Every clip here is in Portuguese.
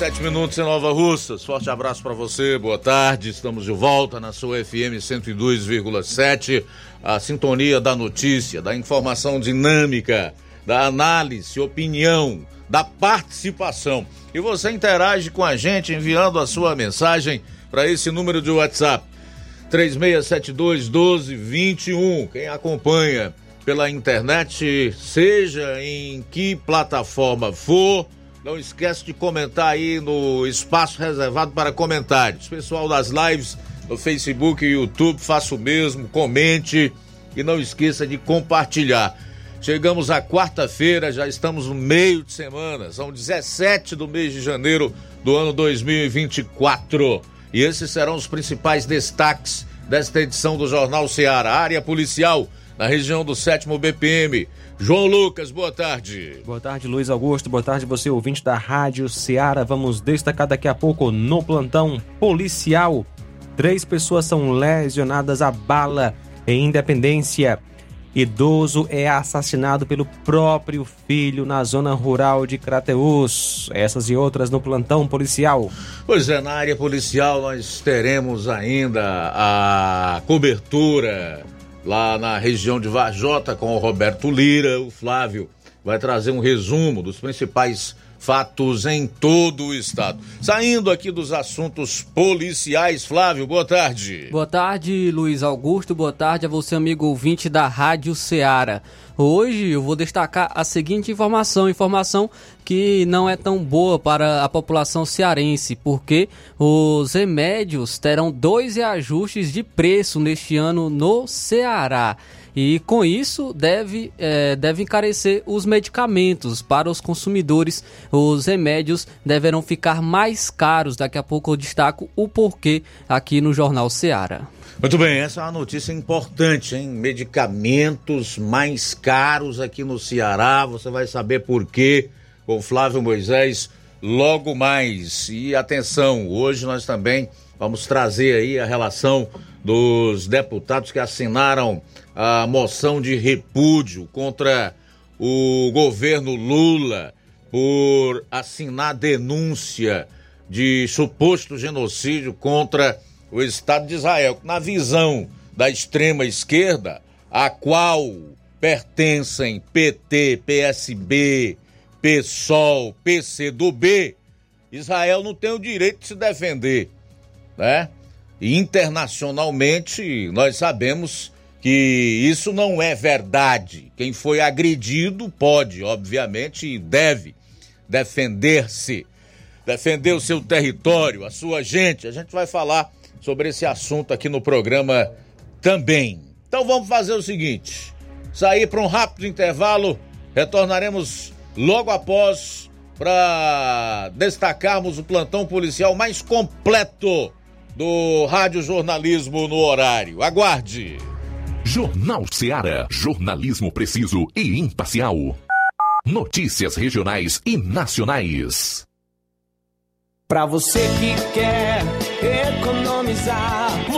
12 horas e 7 minutos em Nova Russas. Forte abraço para você, boa tarde. Estamos de volta na sua FM 102,7. A sintonia da notícia, da informação dinâmica, da análise, opinião, da participação. E você interage com a gente enviando a sua mensagem para esse número de WhatsApp: 3672 1221. Quem acompanha pela internet, seja em que plataforma for não esquece de comentar aí no espaço reservado para comentários. Pessoal das lives no Facebook e YouTube, faça o mesmo, comente e não esqueça de compartilhar. Chegamos à quarta-feira, já estamos no meio de semana, são 17 do mês de janeiro do ano 2024. E esses serão os principais destaques desta edição do Jornal Ceará. Área policial na região do 7 BPM João Lucas, boa tarde. Boa tarde, Luiz Augusto. Boa tarde, você ouvinte da Rádio Ceará. Vamos destacar daqui a pouco no plantão policial. Três pessoas são lesionadas a bala em Independência. Idoso é assassinado pelo próprio filho na zona rural de Crateus. Essas e outras no plantão policial. Pois é, na área policial nós teremos ainda a cobertura lá na região de Vajota com o Roberto Lira. O Flávio vai trazer um resumo dos principais fatos em todo o estado. Saindo aqui dos assuntos policiais, Flávio, boa tarde. Boa tarde, Luiz Augusto. Boa tarde a você, amigo ouvinte da Rádio Ceará. Hoje eu vou destacar a seguinte informação, informação que não é tão boa para a população cearense, porque os remédios terão dois reajustes de preço neste ano no Ceará. E com isso deve, é, deve encarecer os medicamentos para os consumidores. Os remédios deverão ficar mais caros. Daqui a pouco eu destaco o porquê aqui no Jornal Ceará. Muito bem, essa é uma notícia importante, hein? Medicamentos mais caros aqui no Ceará, você vai saber por quê com Flávio Moisés logo mais. E atenção, hoje nós também vamos trazer aí a relação dos deputados que assinaram a moção de repúdio contra o governo Lula por assinar denúncia de suposto genocídio contra o Estado de Israel, na visão da extrema esquerda, a qual pertencem PT, PSB, PSOL, PCdoB, Israel não tem o direito de se defender, né? E internacionalmente nós sabemos que isso não é verdade. Quem foi agredido pode, obviamente, e deve defender-se, defender o seu território, a sua gente. A gente vai falar sobre esse assunto aqui no programa também. Então vamos fazer o seguinte: sair para um rápido intervalo, retornaremos logo após para destacarmos o plantão policial mais completo do rádio jornalismo no horário. Aguarde. Jornal Ceará, jornalismo preciso e imparcial. Notícias regionais e nacionais. Para você que quer economizar.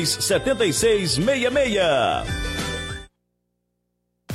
7666.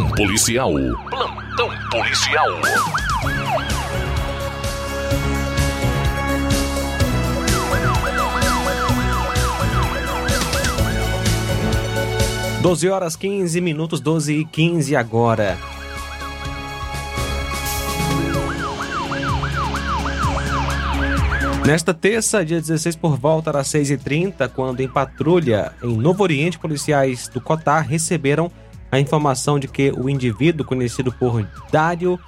Plantão policial. Plantão policial. Doze horas 15 minutos, 12 e 15 agora. Nesta terça, dia 16, por volta das 6h30, quando em patrulha em Novo Oriente, policiais do Cotar receberam a informação de que o indivíduo conhecido por Dário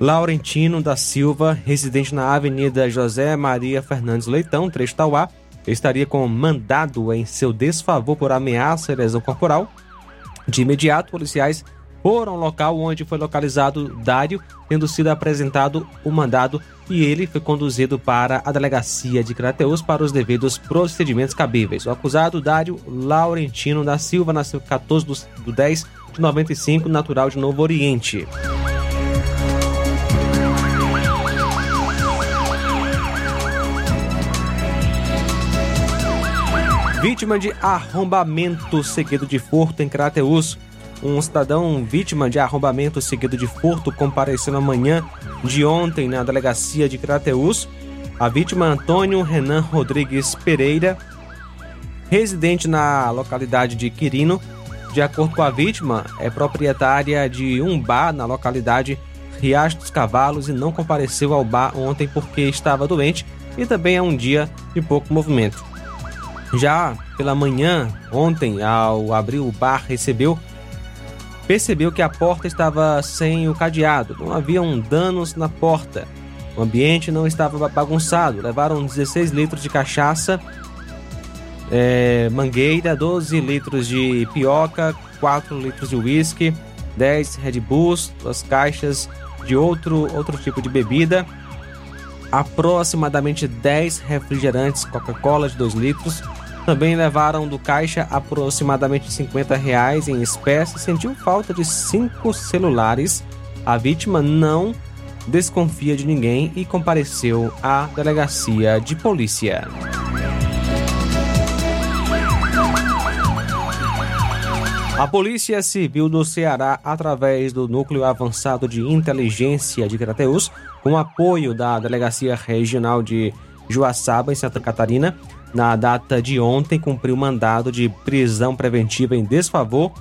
Laurentino da Silva, residente na Avenida José Maria Fernandes Leitão, trecho Tauá, estaria com mandado em seu desfavor por ameaça e lesão corporal. De imediato, policiais foram ao local onde foi localizado Dário, tendo sido apresentado o mandado e ele foi conduzido para a delegacia de Crateus para os devidos procedimentos cabíveis. O acusado Dário Laurentino da Silva nasceu 14 do 10 de 95, natural de Novo Oriente. Vítima de arrombamento seguido de furto em Crateus. Um cidadão vítima de arrombamento seguido de furto compareceu na manhã de ontem na delegacia de Crateus. A vítima Antônio Renan Rodrigues Pereira, residente na localidade de Quirino. De acordo com a vítima, é proprietária de um bar na localidade Riacho dos Cavalos e não compareceu ao bar ontem porque estava doente e também é um dia de pouco movimento. Já pela manhã, ontem, ao abrir o bar, recebeu percebeu que a porta estava sem o cadeado, não haviam danos na porta. O ambiente não estava bagunçado. Levaram 16 litros de cachaça, é, mangueira, 12 litros de pioca, 4 litros de uísque, 10 Red Bulls, duas caixas de outro, outro tipo de bebida, aproximadamente 10 refrigerantes Coca-Cola de 2 litros, também levaram do caixa aproximadamente 50 reais em espécie. Sentiu falta de cinco celulares. A vítima não desconfia de ninguém e compareceu à delegacia de polícia. A Polícia Civil do Ceará, através do Núcleo Avançado de Inteligência de Crateus, com apoio da Delegacia Regional de Joaçaba, em Santa Catarina, na data de ontem, cumpriu mandado de prisão preventiva em desfavor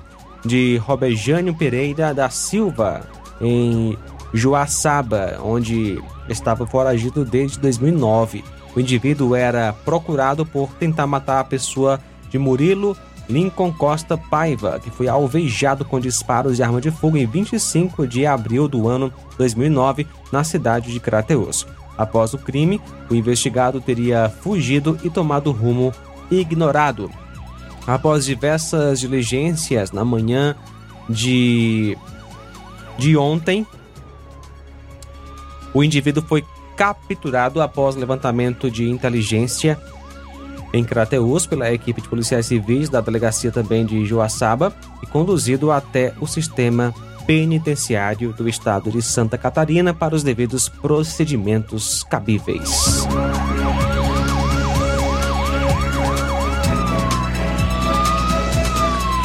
de Robejânio Pereira da Silva, em Joaçaba, onde estava foragido desde 2009. O indivíduo era procurado por tentar matar a pessoa de Murilo Lincoln Costa Paiva, que foi alvejado com disparos de arma de fogo em 25 de abril do ano 2009 na cidade de Crateus. Após o crime, o investigado teria fugido e tomado rumo ignorado. Após diversas diligências na manhã de, de ontem, o indivíduo foi capturado após levantamento de inteligência em Crateus pela equipe de policiais civis da delegacia também de Joaçaba e conduzido até o sistema penitenciário do estado de Santa Catarina para os devidos procedimentos cabíveis.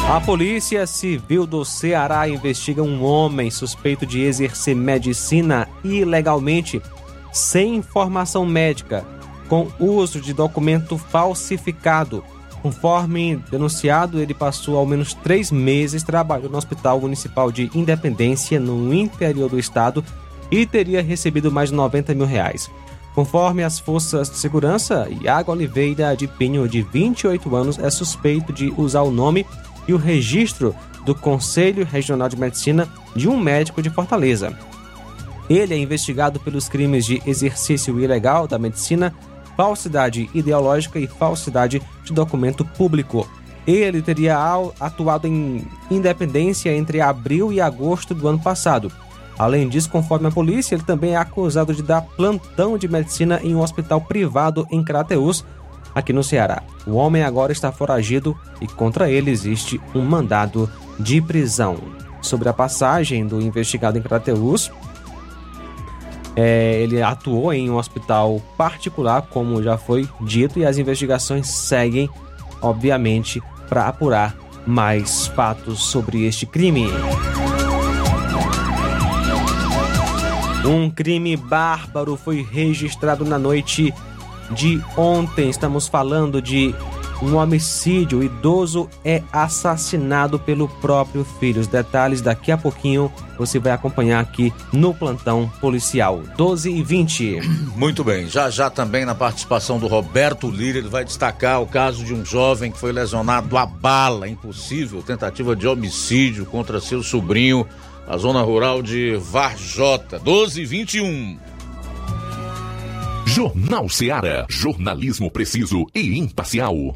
A Polícia Civil do Ceará investiga um homem suspeito de exercer medicina ilegalmente, sem informação médica, com uso de documento falsificado Conforme denunciado, ele passou ao menos três meses trabalhando no Hospital Municipal de Independência, no interior do estado, e teria recebido mais de 90 mil reais. Conforme as forças de segurança, Iago Oliveira de Pinho, de 28 anos, é suspeito de usar o nome e o registro do Conselho Regional de Medicina de um médico de Fortaleza. Ele é investigado pelos crimes de exercício ilegal da medicina, falsidade ideológica e falsidade de documento público. Ele teria atuado em independência entre abril e agosto do ano passado. Além disso, conforme a polícia, ele também é acusado de dar plantão de medicina em um hospital privado em Crateus, aqui no Ceará. O homem agora está foragido e contra ele existe um mandado de prisão. Sobre a passagem do investigado em Crateus, é, ele atuou em um hospital particular, como já foi dito, e as investigações seguem, obviamente, para apurar mais fatos sobre este crime. Um crime bárbaro foi registrado na noite de ontem. Estamos falando de um homicídio. O idoso é assassinado pelo próprio filho. Os detalhes daqui a pouquinho você vai acompanhar aqui no plantão policial 12 e 20. Muito bem, já já também na participação do Roberto Lira, ele vai destacar o caso de um jovem que foi lesionado a bala, impossível, tentativa de homicídio contra seu sobrinho na zona rural de Varjota. 12 e 21. Jornal Seara. Jornalismo preciso e imparcial.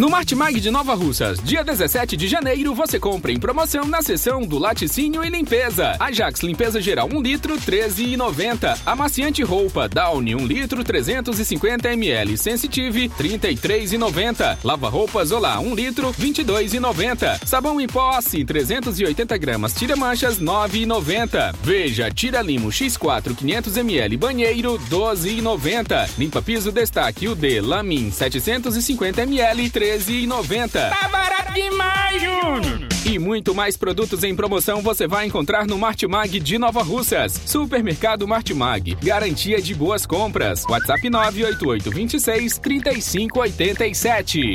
No Martimag de Nova Russas, dia 17 de janeiro, você compra em promoção na seção do laticínio e limpeza. Ajax limpeza geral 1 litro, 13,90. Amaciante roupa Downy 1 litro, 350 ml. Sensitive, 33,90. Lava roupas Olá 1 litro, 22,90. Sabão em pó Assi 380 gramas, tira manchas 9,90. Veja, tira limo X4 500 ml banheiro 12,90. Limpa piso destaque UD Lamin 750 ml 13,90. Tá barato demais, Júnior! E muito mais produtos em promoção você vai encontrar no Martimag de Nova Russas. Supermercado Martimag. Garantia de boas compras. WhatsApp 988 26 3587.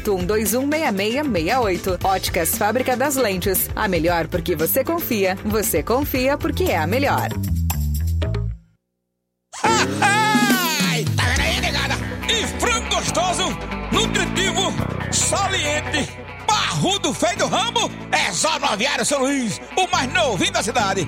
981216668. Óticas Fábrica das Lentes. A melhor porque você confia. Você confia porque é a melhor. Ai, tá vendo aí, negada? E frango gostoso, nutritivo, saliente, barrudo, feio do rambo, é só no Aviário São Luís, o mais novinho da cidade.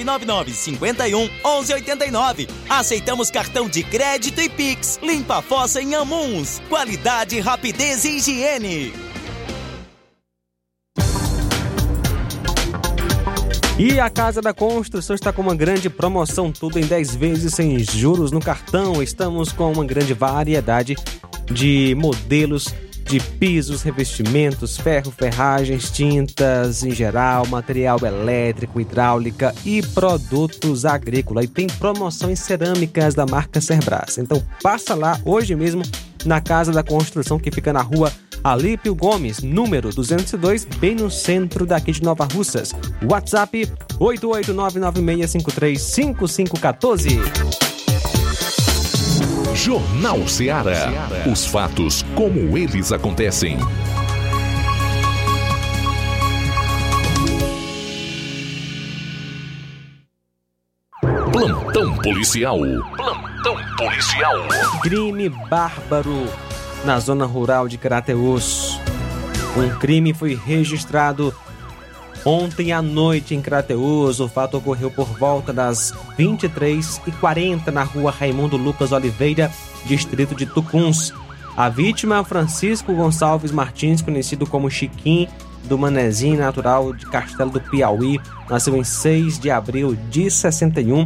999 51 11 89. Aceitamos cartão de crédito e Pix. Limpa a fossa em Amuns. Qualidade, rapidez e higiene. E a Casa da Construção está com uma grande promoção, tudo em 10 vezes sem juros no cartão. Estamos com uma grande variedade de modelos de pisos, revestimentos, ferro, ferragens, tintas em geral, material elétrico, hidráulica e produtos agrícolas. E tem promoção em cerâmicas da marca Cerbras. Então passa lá hoje mesmo na Casa da Construção que fica na rua Alípio Gomes, número 202, bem no centro daqui de Nova Russas. WhatsApp 88996535514. Jornal Ceará. Os fatos como eles acontecem. Plantão policial. Plantão policial. Crime bárbaro na zona rural de Crateus. Um crime foi registrado ontem à noite em Crateus. O fato ocorreu por volta das 23h40 na rua Raimundo Lucas Oliveira, distrito de Tucuns. A vítima, Francisco Gonçalves Martins, conhecido como Chiquim, do Manezinho, natural de Castelo do Piauí, nasceu em 6 de abril de 61,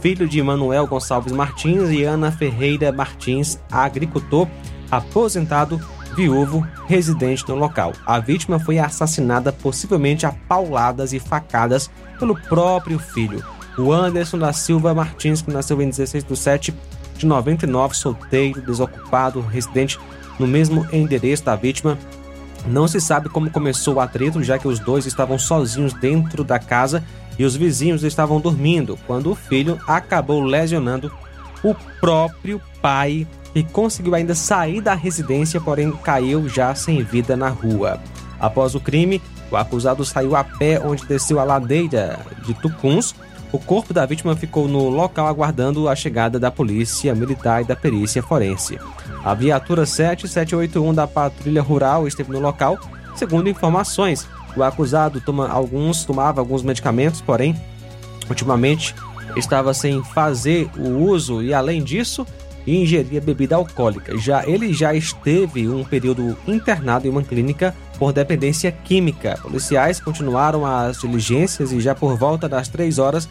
filho de Manuel Gonçalves Martins e Ana Ferreira Martins, agricultor, aposentado, viúvo, residente no local. A vítima foi assassinada possivelmente a pauladas e facadas pelo próprio filho. O Anderson da Silva Martins, que nasceu em 16 de 7 de 99, solteiro, desocupado, residente no mesmo endereço da vítima, não se sabe como começou o atrito, já que os dois estavam sozinhos dentro da casa e os vizinhos estavam dormindo, quando o filho acabou lesionando o próprio pai, que conseguiu ainda sair da residência, porém caiu já sem vida na rua. Após o crime, o acusado saiu a pé onde desceu a ladeira de Tucuns. O corpo da vítima ficou no local aguardando a chegada da polícia militar e da perícia forense. A viatura 7781 da Patrulha Rural esteve no local. Segundo informações, o acusado toma alguns, tomava alguns medicamentos, porém, ultimamente estava sem fazer o uso e, além disso, ingeria bebida alcoólica. Já ele já esteve um período internado em uma clínica por dependência química. Policiais continuaram as diligências e já por volta das três horas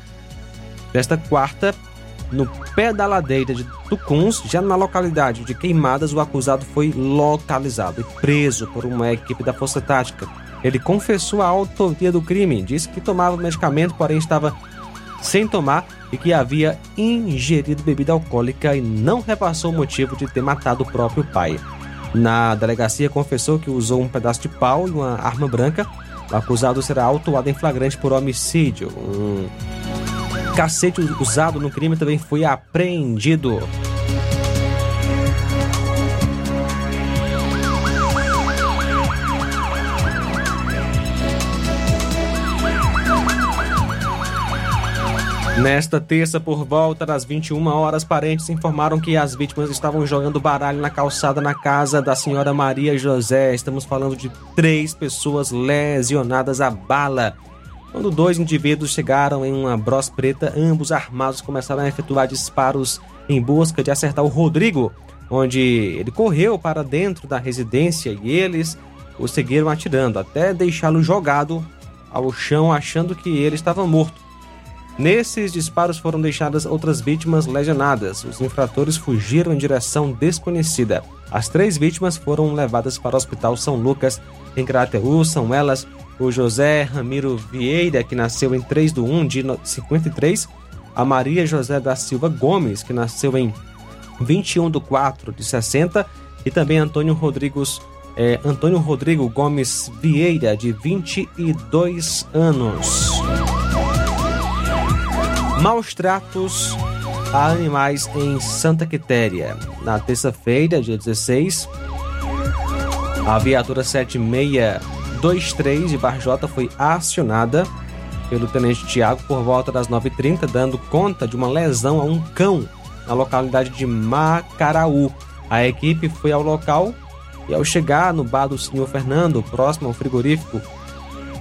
desta quarta, no pé da ladeira de Tucuns, já na localidade de Queimadas, o acusado foi localizado e preso por uma equipe da Força Tática. Ele confessou a autoria do crime, disse que tomava medicamento, porém estava sem tomar e que havia ingerido bebida alcoólica e não repassou o motivo de ter matado o próprio pai. Na delegacia, confessou que usou um pedaço de pau e uma arma branca. O acusado será autuado em flagrante por homicídio. Um cacete usado no crime também foi apreendido. Nesta terça, por volta das 21 horas, parentes informaram que as vítimas estavam jogando baralho na calçada na casa da senhora Maria José. Estamos falando de três pessoas lesionadas a bala. Quando dois indivíduos chegaram em uma bros preta, ambos armados começaram a efetuar disparos em busca de acertar o Rodrigo, onde ele correu para dentro da residência e eles o seguiram atirando até deixá-lo jogado ao chão, achando que ele estava morto. Nesses disparos foram deixadas outras vítimas lesionadas. Os infratores fugiram em direção desconhecida. As três vítimas foram levadas para o Hospital São Lucas, em Crateus. São elas o José Ramiro Vieira, que nasceu em 3 de 1 de 53, a Maria José da Silva Gomes, que nasceu em 21 de 4 de 60, e também Antônio Rodrigues, eh, Antônio Rodrigo Gomes Vieira, de 22 anos. Maus tratos a animais em Santa Quitéria. Na terça-feira, dia 16, a viatura 7623 de Barjota foi acionada pelo tenente Tiago por volta das 9h30, dando conta de uma lesão a um cão na localidade de Macaraú. A equipe foi ao local e, ao chegar no bar do senhor Fernando, próximo ao frigorífico,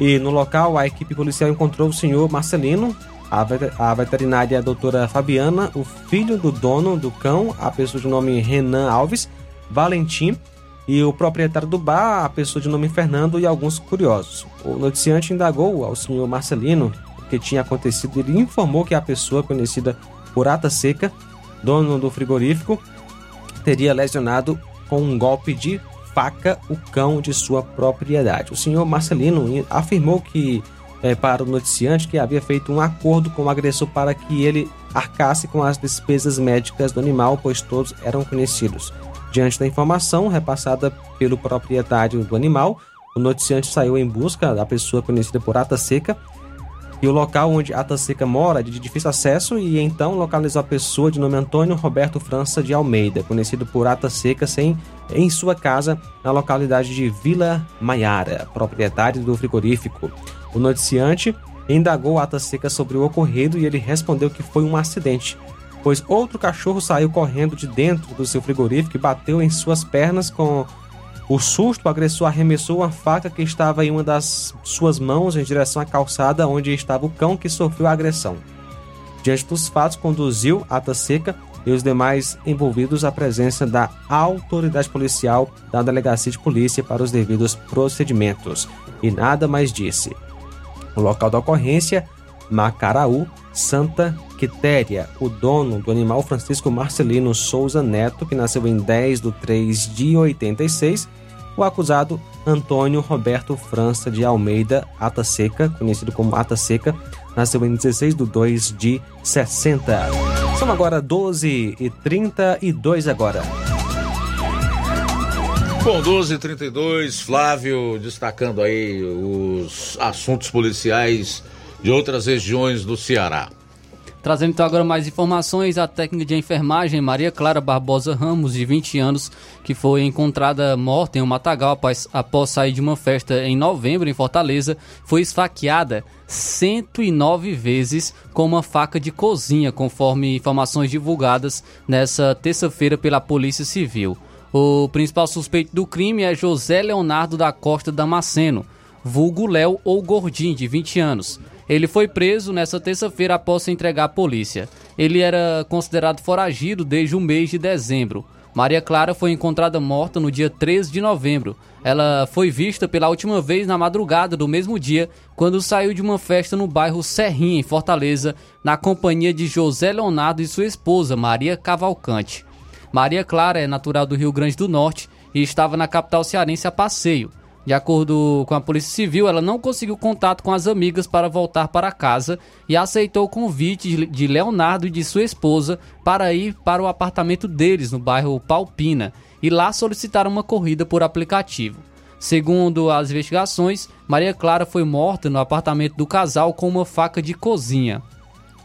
e no local a equipe policial encontrou o senhor Marcelino, a veterinária a doutora Fabiana, o filho do dono do cão, a pessoa de nome Renan Alves, Valentim, e o proprietário do bar, a pessoa de nome Fernando, e alguns curiosos. O noticiante indagou ao senhor Marcelino o que tinha acontecido. Ele informou que a pessoa conhecida por Ata Seca, dono do frigorífico, teria lesionado com um golpe de faca o cão de sua propriedade. O senhor Marcelino afirmou que é, para o noticiante que havia feito um acordo com o agressor para que ele arcasse com as despesas médicas do animal, pois todos eram conhecidos. Diante da informação repassada pelo proprietário do animal, o noticiante saiu em busca da pessoa conhecida por Ata Seca e o local onde Ata Seca mora é de difícil acesso e então localizou a pessoa de nome Antônio Roberto França de Almeida, conhecido por Ata Seca, sem, em sua casa na localidade de Vila Maiara, proprietário do frigorífico. O noticiante indagou Ata Seca sobre o ocorrido e ele respondeu que foi um acidente, pois outro cachorro saiu correndo de dentro do seu frigorífico e bateu em suas pernas com o susto, o agressor arremessou uma faca que estava em uma das suas mãos em direção à calçada onde estava o cão que sofreu a agressão. Diante dos fatos, conduziu Ata Seca e os demais envolvidos à presença da autoridade policial da delegacia de polícia para os devidos procedimentos. E nada mais disse. O local da ocorrência, Macaraú, Santa Quitéria. O dono do animal, Francisco Marcelino Souza Neto, que nasceu em 10 de 3 de 86. O acusado, Antônio Roberto França de Almeida Ata Seca, conhecido como Ata Seca, nasceu em 16 de 2 de 60. São agora 12 e 32 agora. Bom, 12 e 32 Flávio destacando aí os assuntos policiais de outras regiões do Ceará. Trazendo então agora mais informações, a técnica de enfermagem Maria Clara Barbosa Ramos, de 20 anos, que foi encontrada morta em um matagal após, após sair de uma festa em novembro em Fortaleza, foi esfaqueada 109 vezes com uma faca de cozinha, conforme informações divulgadas nessa terça-feira pela Polícia Civil. O principal suspeito do crime é José Leonardo da Costa Damasceno, vulgo Léo ou Gordinho, de 20 anos. Ele foi preso nesta terça-feira após se entregar à polícia. Ele era considerado foragido desde o mês de dezembro. Maria Clara foi encontrada morta no dia 13 de novembro. Ela foi vista pela última vez na madrugada do mesmo dia, quando saiu de uma festa no bairro Serrinha, em Fortaleza, na companhia de José Leonardo e sua esposa, Maria Cavalcante. Maria Clara é natural do Rio Grande do Norte e estava na capital cearense a passeio. De acordo com a Polícia Civil, ela não conseguiu contato com as amigas para voltar para casa e aceitou o convite de Leonardo e de sua esposa para ir para o apartamento deles no bairro Palpina e lá solicitaram uma corrida por aplicativo. Segundo as investigações, Maria Clara foi morta no apartamento do casal com uma faca de cozinha.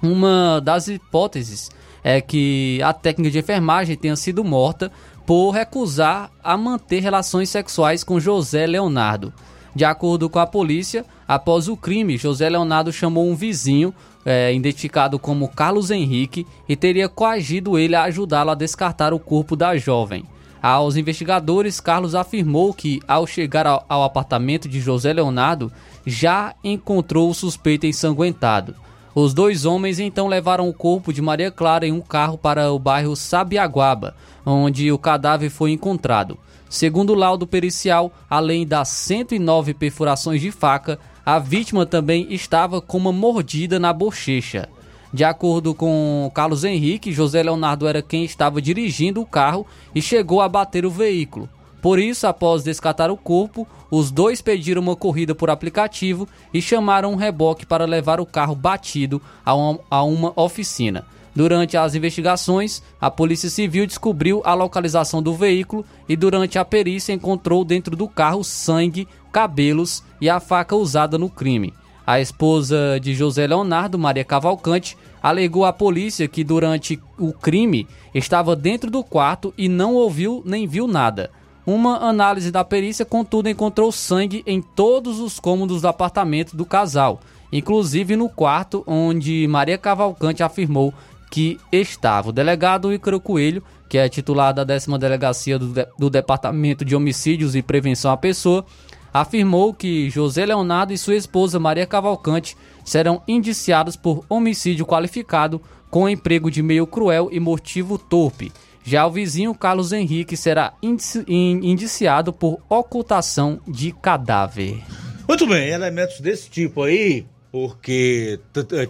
Uma das hipóteses é que a técnica de enfermagem tenha sido morta por recusar a manter relações sexuais com José Leonardo. De acordo com a polícia, após o crime, José Leonardo chamou um vizinho, é, identificado como Carlos Henrique, e teria coagido ele a ajudá-lo a descartar o corpo da jovem. Aos investigadores, Carlos afirmou que, ao chegar ao, ao apartamento de José Leonardo, já encontrou o suspeito ensanguentado. Os dois homens então levaram o corpo de Maria Clara em um carro para o bairro Sabiaguaba, onde o cadáver foi encontrado. Segundo o laudo pericial, além das 109 perfurações de faca, a vítima também estava com uma mordida na bochecha. De acordo com Carlos Henrique, José Leonardo era quem estava dirigindo o carro e chegou a bater o veículo. Por isso, após descartar o corpo, os dois pediram uma corrida por aplicativo e chamaram um reboque para levar o carro batido a a uma oficina. Durante as investigações, a Polícia Civil descobriu a localização do veículo e, durante a perícia, encontrou dentro do carro sangue, cabelos e a faca usada no crime. A esposa de José Leonardo, Maria Cavalcante, alegou à polícia que durante o crime estava dentro do quarto e não ouviu nem viu nada. Uma análise da perícia, contudo, encontrou sangue em todos os cômodos do apartamento do casal, inclusive no quarto onde Maria Cavalcante afirmou que estava. O delegado Ícaro Coelho, que é titular da décima delegacia do, de, do Departamento de Homicídios e Prevenção à Pessoa, afirmou que José Leonardo e sua esposa Maria Cavalcante serão indiciados por homicídio qualificado com emprego de meio cruel e motivo torpe já o vizinho Carlos Henrique será indiciado por ocultação de cadáver. Muito bem, elementos desse tipo aí, porque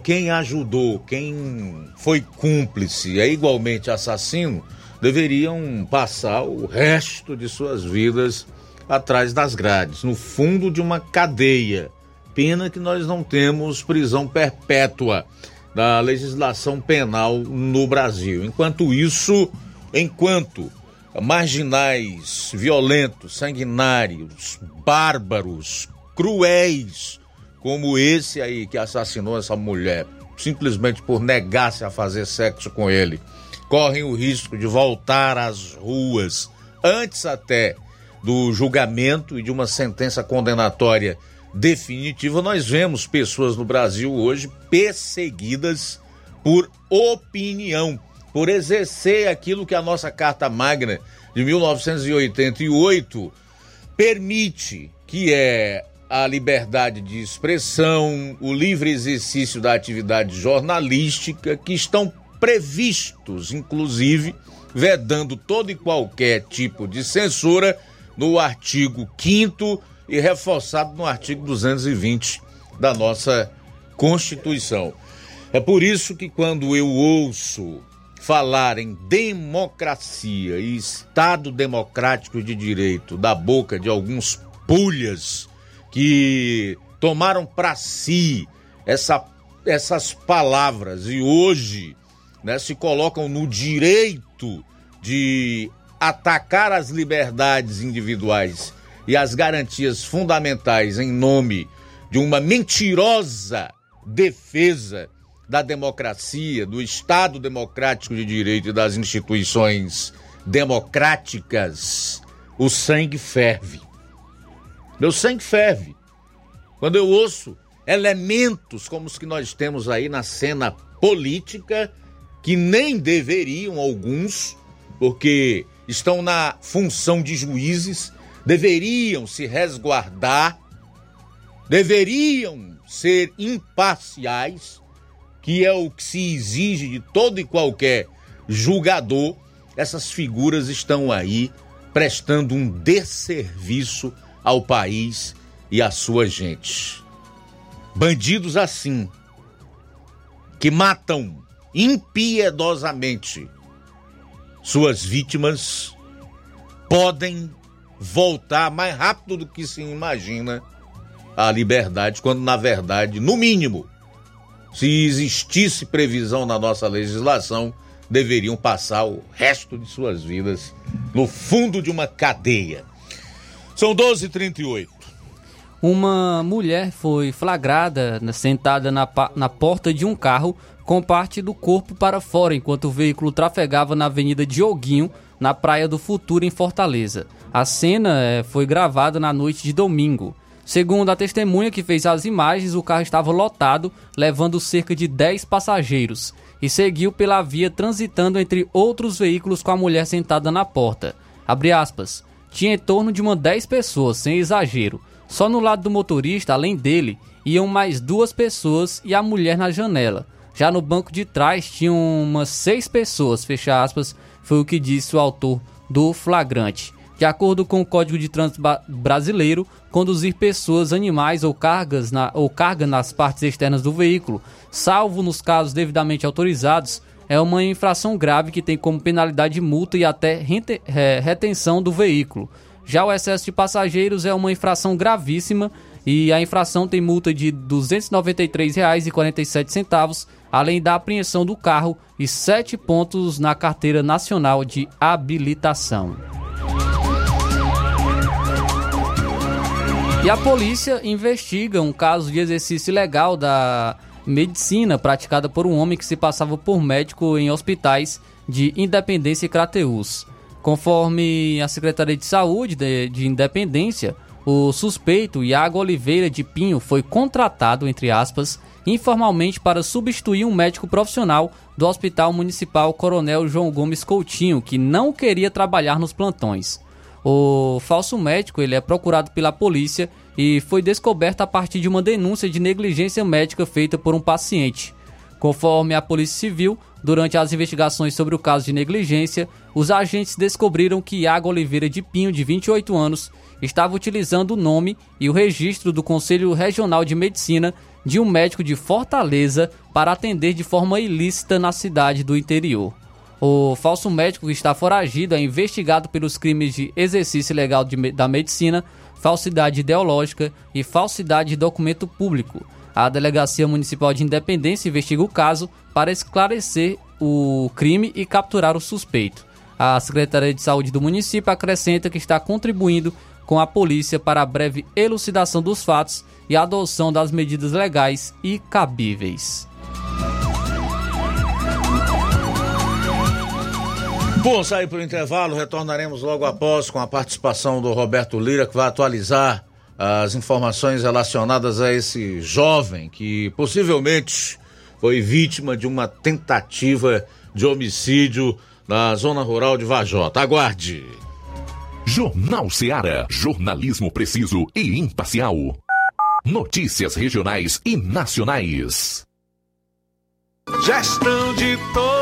quem ajudou, quem foi cúmplice, é igualmente assassino, deveriam passar o resto de suas vidas atrás das grades, no fundo de uma cadeia. Pena que nós não temos prisão perpétua da legislação penal no Brasil. Enquanto isso, enquanto marginais, violentos, sanguinários, bárbaros, cruéis, como esse aí que assassinou essa mulher, simplesmente por negar-se a fazer sexo com ele, correm o risco de voltar às ruas antes até do julgamento e de uma sentença condenatória definitiva, nós vemos pessoas no Brasil hoje perseguidas por opinião, por exercer aquilo que a nossa Carta Magna de 1988 permite, que é a liberdade de expressão, o livre exercício da atividade jornalística, que estão previstos, inclusive, vedando todo e qualquer tipo de censura no artigo 5 e reforçado no artigo 220 da nossa Constituição. É por isso que quando eu ouço falar em democracia e Estado democrático de direito da boca de alguns pulhas que tomaram para si essa, essas palavras e hoje né, se colocam no direito de atacar as liberdades individuais e as garantias fundamentais em nome de uma mentirosa defesa da democracia, do Estado democrático de direito e das instituições democráticas, o sangue ferve. Meu sangue ferve. Quando eu ouço elementos como os que nós temos aí na cena política, que nem deveriam alguns, porque estão na função de juízes, deveriam se resguardar, deveriam ser imparciais, que é o que se exige de todo e qualquer julgador. Essas figuras estão aí prestando um desserviço ao país e à sua gente. Bandidos assim, que matam impiedosamente suas vítimas podem voltar mais rápido do que se imagina à liberdade, quando na verdade, no mínimo, se existisse previsão na nossa legislação, deveriam passar o resto de suas vidas no fundo de uma cadeia. São 12h38. Uma mulher foi flagrada sentada na, na porta de um carro com parte do corpo para fora enquanto o veículo trafegava na Avenida Dioguinho, na Praia do Futuro, em Fortaleza. A cena eh, foi gravada na noite de domingo. Segundo a testemunha que fez as imagens, o carro estava lotado, levando cerca de 10 passageiros, e seguiu pela via transitando entre outros veículos com a mulher sentada na porta. Aspas, tinha em torno de uma 10 pessoas, sem exagero. Só no lado do motorista, além dele, iam mais duas pessoas e a mulher na janela. Já no banco de trás tinham umas seis pessoas, fecha aspas, foi o que disse o autor do flagrante. De acordo com o Código de Trânsito Brasileiro, conduzir pessoas, animais ou, cargas na, ou carga nas partes externas do veículo, salvo nos casos devidamente autorizados, é uma infração grave que tem como penalidade multa e até retenção do veículo. Já o excesso de passageiros é uma infração gravíssima e a infração tem multa de R$ 293,47 além da apreensão do carro e sete pontos na carteira nacional de habilitação. E a polícia investiga um caso de exercício ilegal da medicina praticada por um homem que se passava por médico em hospitais de Independência e Crateús. Conforme a Secretaria de Saúde de, de Independência, o suspeito Iago Oliveira de Pinho foi contratado, entre aspas, informalmente para substituir um médico profissional do Hospital Municipal Coronel João Gomes Coutinho, que não queria trabalhar nos plantões. O falso médico ele é procurado pela polícia e foi descoberto a partir de uma denúncia de negligência médica feita por um paciente. Conforme a Polícia Civil, durante as investigações sobre o caso de negligência, os agentes descobriram que Iago Oliveira de Pinho, de 28 anos, estava utilizando o nome e o registro do Conselho Regional de Medicina de um médico de Fortaleza para atender de forma ilícita na cidade do interior. O falso médico que está foragido é investigado pelos crimes de exercício ilegal de, da medicina, falsidade ideológica e falsidade de documento público. A Delegacia Municipal de Independência investiga o caso para esclarecer o crime e capturar o suspeito. A Secretaria de Saúde do município acrescenta que está contribuindo com a polícia para a breve elucidação dos fatos e adoção das medidas legais e cabíveis. Bom, sair para o intervalo, retornaremos logo após com a participação do Roberto Lira, que vai atualizar as informações relacionadas a esse jovem que possivelmente foi vítima de uma tentativa de homicídio na zona rural de Vajota. Aguarde. Jornal Seara. Jornalismo preciso e imparcial. Notícias regionais e nacionais. Gestão de todos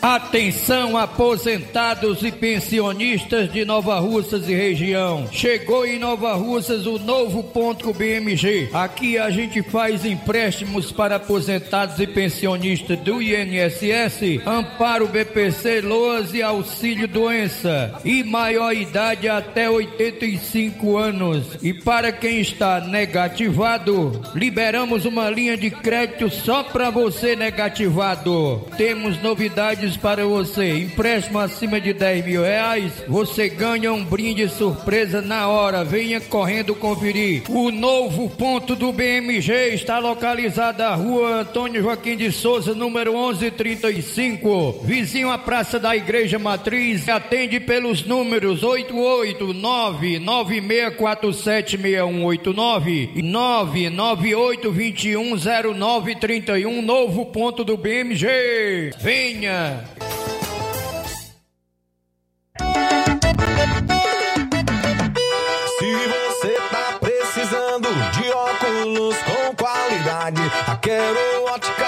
Atenção aposentados e pensionistas de Nova Russas e região. Chegou em Nova Russas o novo ponto BMG. Aqui a gente faz empréstimos para aposentados e pensionistas do INSS, Amparo BPC, Loas e Auxílio Doença e maior idade até 85 anos. E para quem está negativado, liberamos uma linha de crédito só para você negativado. Temos novidades para você. Empréstimo acima de 10 mil reais, você ganha um brinde surpresa na hora. Venha correndo conferir. O novo ponto do BMG está localizado na rua Antônio Joaquim de Souza, número 1135, vizinho à Praça da Igreja Matriz. Atende pelos números 889 96476189 e 998210931. Novo ponto do BMG. Venha! Óculos com qualidade, a Quero Ótica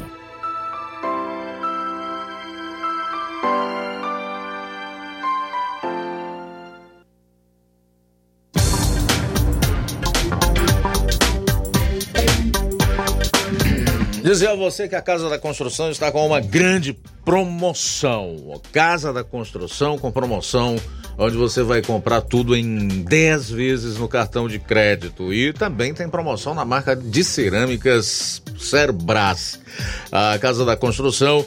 A você que a Casa da Construção está com uma grande promoção. Casa da Construção com promoção, onde você vai comprar tudo em 10 vezes no cartão de crédito. E também tem promoção na marca de cerâmicas Cerbras. A Casa da Construção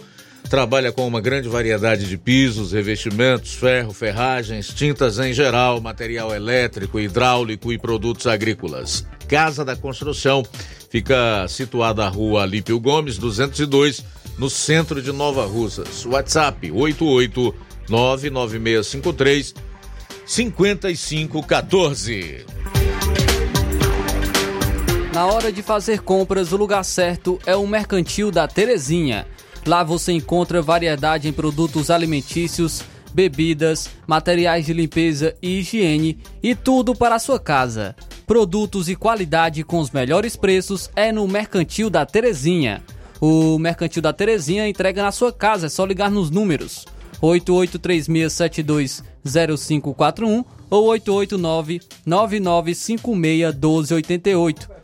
trabalha com uma grande variedade de pisos, revestimentos, ferro, ferragens, tintas em geral, material elétrico, hidráulico e produtos agrícolas. Casa da Construção Fica situada a rua Alípio Gomes, 202, no centro de Nova Russas. WhatsApp 88 99653 5514. Na hora de fazer compras, o lugar certo é o Mercantil da Terezinha. Lá você encontra variedade em produtos alimentícios, bebidas, materiais de limpeza e higiene e tudo para a sua casa. Produtos e qualidade com os melhores preços é no Mercantil da Terezinha. O Mercantil da Terezinha entrega na sua casa, é só ligar nos números 8836720541 ou 889-9956-1288.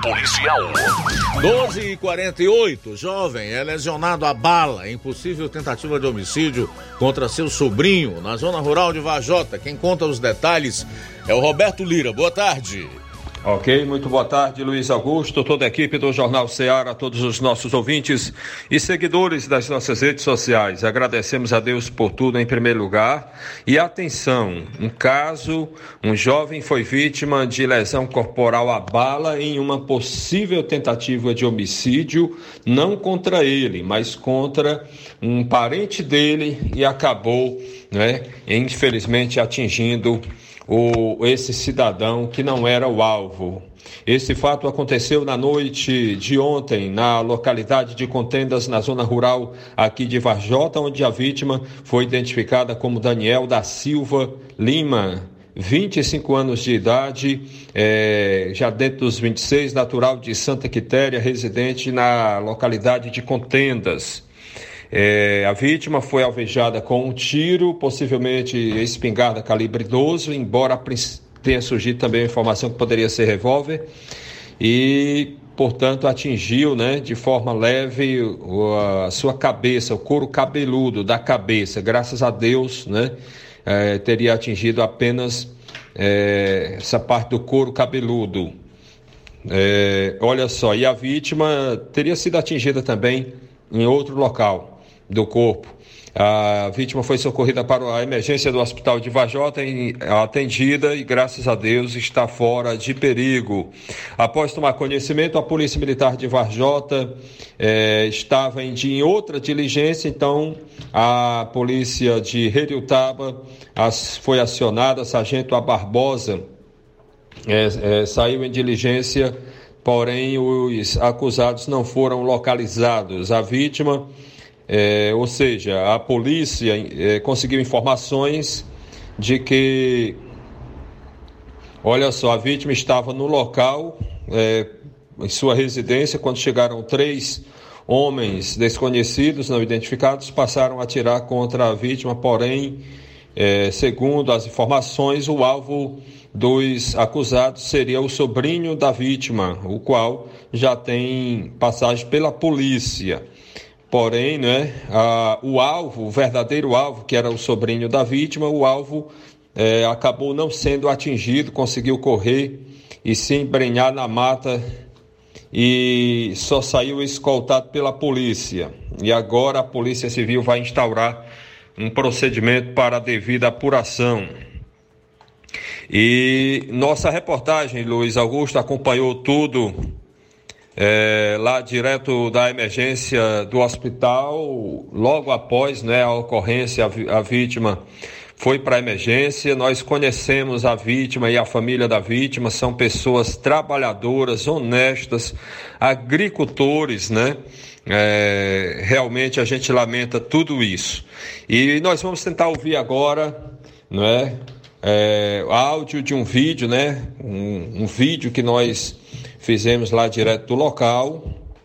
policial. 12 e 48 jovem é lesionado a bala em possível tentativa de homicídio contra seu sobrinho na zona rural de Vajota. Quem conta os detalhes é o Roberto Lira. Boa tarde. Ok, muito boa tarde, Luiz Augusto, toda a equipe do Jornal Ceará, todos os nossos ouvintes e seguidores das nossas redes sociais. Agradecemos a Deus por tudo em primeiro lugar. E atenção, um caso, um jovem foi vítima de lesão corporal à bala em uma possível tentativa de homicídio, não contra ele, mas contra um parente dele e acabou, né, infelizmente atingindo o, esse cidadão que não era o alvo. Esse fato aconteceu na noite de ontem, na localidade de Contendas, na zona rural aqui de Varjota, onde a vítima foi identificada como Daniel da Silva Lima, 25 anos de idade, é, já dentro dos 26, natural de Santa Quitéria, residente na localidade de Contendas. É, a vítima foi alvejada com um tiro, possivelmente espingarda calibre 12, embora tenha surgido também a informação que poderia ser revólver, e, portanto, atingiu né, de forma leve a sua cabeça, o couro cabeludo da cabeça. Graças a Deus, né, é, teria atingido apenas é, essa parte do couro cabeludo. É, olha só, e a vítima teria sido atingida também em outro local do corpo. A vítima foi socorrida para a emergência do hospital de Vajota, atendida e, graças a Deus, está fora de perigo. Após tomar conhecimento, a Polícia Militar de Vajota eh, estava em, em, outra diligência, então a Polícia de Redutaba foi acionada, Sargento A Barbosa eh, eh, saiu em diligência, porém os acusados não foram localizados. A vítima é, ou seja, a polícia é, conseguiu informações de que, olha só, a vítima estava no local, é, em sua residência, quando chegaram três homens desconhecidos, não identificados, passaram a atirar contra a vítima, porém, é, segundo as informações, o alvo dos acusados seria o sobrinho da vítima, o qual já tem passagem pela polícia. Porém, né, a, o alvo, o verdadeiro alvo, que era o sobrinho da vítima, o alvo é, acabou não sendo atingido, conseguiu correr e se embrenhar na mata e só saiu escoltado pela polícia. E agora a Polícia Civil vai instaurar um procedimento para a devida apuração. E nossa reportagem, Luiz Augusto, acompanhou tudo é, lá direto da emergência do hospital, logo após né, a ocorrência, a, a vítima foi para a emergência. Nós conhecemos a vítima e a família da vítima, são pessoas trabalhadoras, honestas, agricultores, né? É, realmente a gente lamenta tudo isso. E nós vamos tentar ouvir agora, não é? é áudio de um vídeo, né? Um, um vídeo que nós fizemos lá direto do local,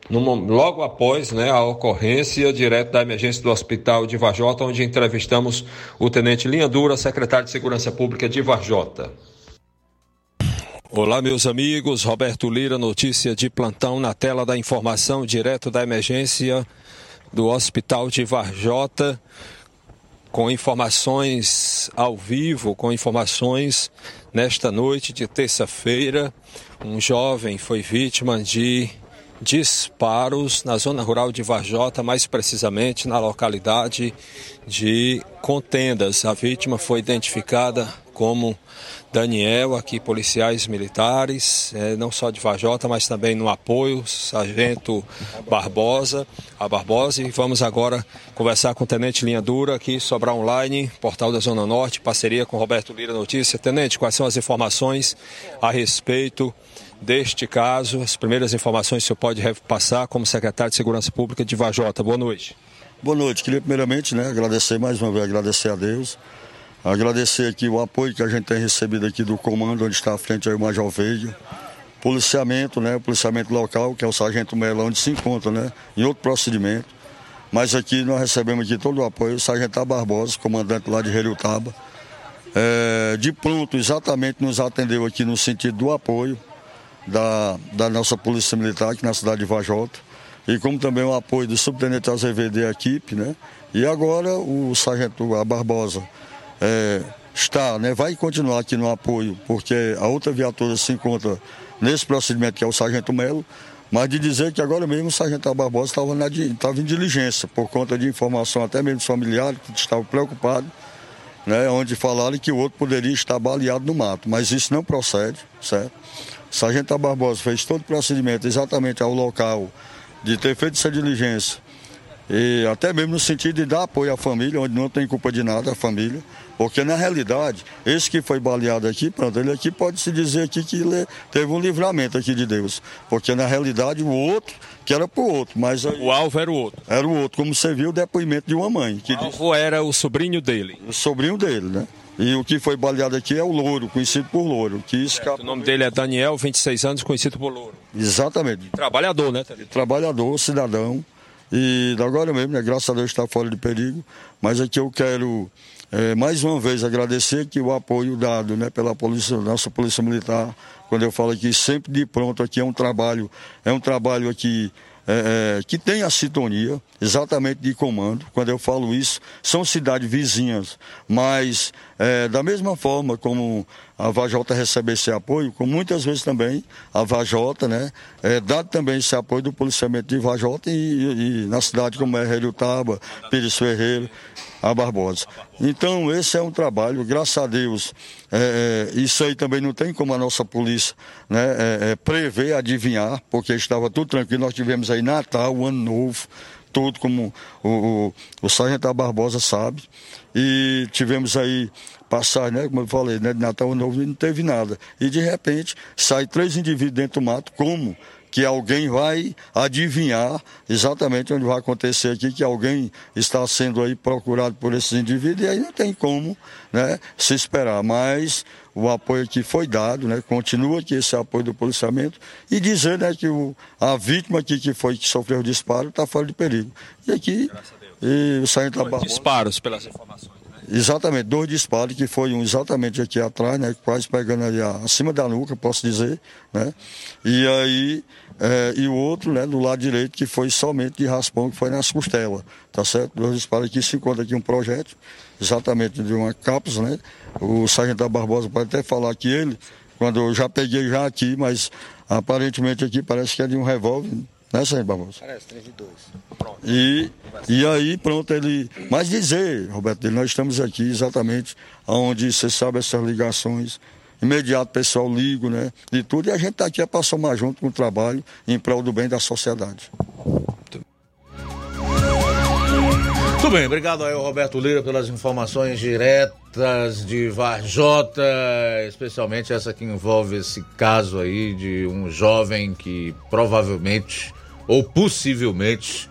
logo após né, a ocorrência, direto da emergência do hospital de Varjota, onde entrevistamos o tenente Linha Dura, secretário de Segurança Pública de Varjota. Olá, meus amigos. Roberto Lira, notícia de plantão na tela da informação, direto da emergência do Hospital de Varjota, com informações ao vivo, com informações nesta noite de terça-feira. Um jovem foi vítima de disparos na zona rural de Varjota, mais precisamente na localidade de Contendas. A vítima foi identificada como Daniel, aqui policiais militares, é, não só de Vajota, mas também no apoio, Sargento Barbosa, a Barbosa. E vamos agora conversar com o Tenente Linha Dura, aqui Sobrar Online, Portal da Zona Norte, parceria com Roberto Lira Notícia. Tenente, quais são as informações a respeito deste caso? As primeiras informações que o senhor pode repassar como secretário de Segurança Pública de Vajota. Boa noite. Boa noite. Queria primeiramente né, agradecer mais uma vez, agradecer a Deus Agradecer aqui o apoio que a gente tem recebido aqui do comando, onde está à frente aí o Major Veiga. Policiamento, né? Policiamento local, que é o Sargento Melão, onde se encontra, né? Em outro procedimento. Mas aqui nós recebemos aqui todo o apoio, o Sargento Barbosa, comandante lá de Heriutaba. É, de pronto, exatamente nos atendeu aqui no sentido do apoio da, da nossa Polícia Militar aqui na cidade de Vajota. E como também o apoio do Subtenente Azevedo e a equipe, né? E agora o Sargento Barbosa é, está, né, vai continuar aqui no apoio, porque a outra viatura se encontra nesse procedimento que é o Sargento Melo, mas de dizer que agora mesmo o Sargento Barbosa estava, estava em diligência, por conta de informação até mesmo dos familiares, que estavam preocupados, né, onde falaram que o outro poderia estar baleado no mato, mas isso não procede, certo? O Sargento Barbosa fez todo o procedimento exatamente ao local de ter feito essa diligência, e até mesmo no sentido de dar apoio à família, onde não tem culpa de nada a família, porque na realidade, esse que foi baleado aqui, pronto, ele aqui pode se dizer aqui que ele teve um livramento aqui de Deus. Porque na realidade o outro, que era pro outro, mas aí, O alvo era o outro. Era o outro, como você viu o depoimento de uma mãe. Que o alvo era o sobrinho dele. O sobrinho dele, né? E o que foi baleado aqui é o Louro, conhecido por Louro. Que escapou... O nome dele é Daniel, 26 anos, conhecido por Louro. Exatamente. Trabalhador, né? Trabalhador, cidadão. E agora mesmo, né, graças a Deus está fora de perigo. Mas aqui eu quero é, mais uma vez agradecer que o apoio dado né, pela polícia, nossa polícia militar, quando eu falo aqui sempre de pronto aqui é um trabalho, é um trabalho aqui é, é, que tem a sintonia exatamente de comando. Quando eu falo isso, são cidades vizinhas, mas é, da mesma forma como a Vajota recebe esse apoio, como muitas vezes também a Vajota, né, é dado também esse apoio do policiamento de Vajota e, e, e na cidade como é Taba, Pires Ferreira, a Barbosa. Então, esse é um trabalho, graças a Deus, é, é, isso aí também não tem como a nossa polícia né, é, é prever, adivinhar, porque estava tudo tranquilo. Nós tivemos aí Natal, Ano Novo, tudo como o, o, o Sargento Barbosa sabe. E tivemos aí passar, né, como eu falei, né, de Natal Novo não teve nada. E de repente sai três indivíduos dentro do mato, como que alguém vai adivinhar exatamente onde vai acontecer aqui, que alguém está sendo aí procurado por esses indivíduos, e aí não tem como né, se esperar. Mas o apoio que foi dado, né, continua aqui esse apoio do policiamento, e dizer né, que o, a vítima aqui que foi que sofreu o disparo está fora de perigo. E aqui, e o Sargento Barbosa... Disparos pelas informações. Exatamente, dois disparos, que foi um exatamente aqui atrás, né? Quase pegando ali acima da nuca, posso dizer, né? E aí, é, e o outro, né, do lado direito, que foi somente de raspão, que foi nas costelas, tá certo? Dois disparos aqui, se encontra aqui um projeto, exatamente de uma cápsula, né? O sargento Barbosa pode até falar que ele, quando eu já peguei já aqui, mas aparentemente aqui parece que é de um revólver, né, Sargento Barbosa? Parece, 3 de 2. E, e aí, pronto, ele. Mas dizer, Roberto, nós estamos aqui exatamente onde você sabe essas ligações. Imediato o pessoal liga, né? De tudo, e a gente está aqui é para somar junto com o trabalho em prol do bem da sociedade. Muito bem, obrigado aí ao Roberto Lira pelas informações diretas de Varjota, especialmente essa que envolve esse caso aí de um jovem que provavelmente ou possivelmente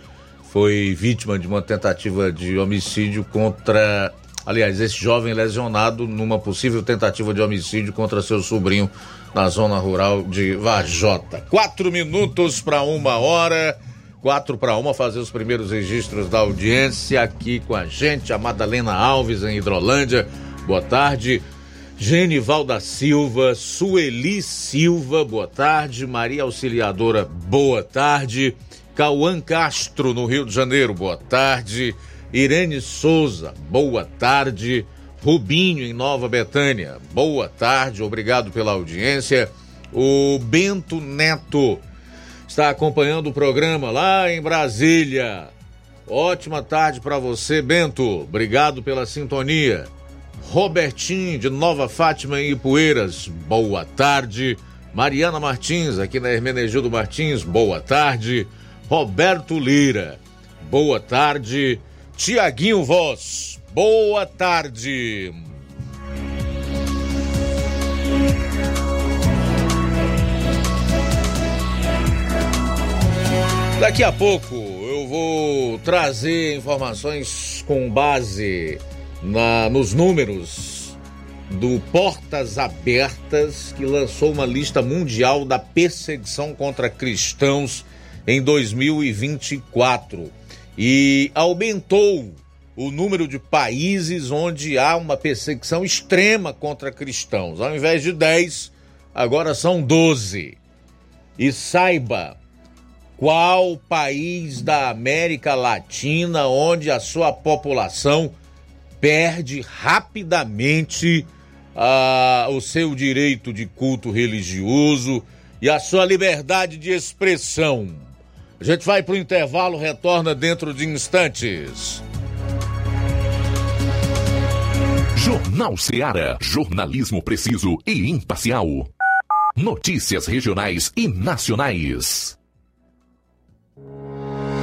foi vítima de uma tentativa de homicídio contra. Aliás, esse jovem lesionado numa possível tentativa de homicídio contra seu sobrinho na zona rural de Vajota. Quatro minutos para uma hora. Quatro para uma, fazer os primeiros registros da audiência aqui com a gente, a Madalena Alves em Hidrolândia. Boa tarde. Genival da Silva, Sueli Silva, boa tarde. Maria Auxiliadora, boa tarde. Cauã Castro, no Rio de Janeiro, boa tarde. Irene Souza, boa tarde. Rubinho, em Nova Betânia, boa tarde, obrigado pela audiência. O Bento Neto está acompanhando o programa lá em Brasília. Ótima tarde para você, Bento. Obrigado pela sintonia. Robertinho de Nova Fátima em Ipueiras, boa tarde. Mariana Martins, aqui na Hermenegildo Martins, boa tarde. Roberto Lira, boa tarde. Tiaguinho Voz, boa tarde. Daqui a pouco eu vou trazer informações com base na, nos números do Portas Abertas, que lançou uma lista mundial da perseguição contra cristãos em 2024 e aumentou o número de países onde há uma perseguição extrema contra cristãos. Ao invés de 10, agora são 12. E saiba qual país da América Latina onde a sua população perde rapidamente ah, o seu direito de culto religioso e a sua liberdade de expressão. A gente vai para o intervalo, retorna dentro de instantes. Jornal Seara. Jornalismo preciso e imparcial. Notícias regionais e nacionais.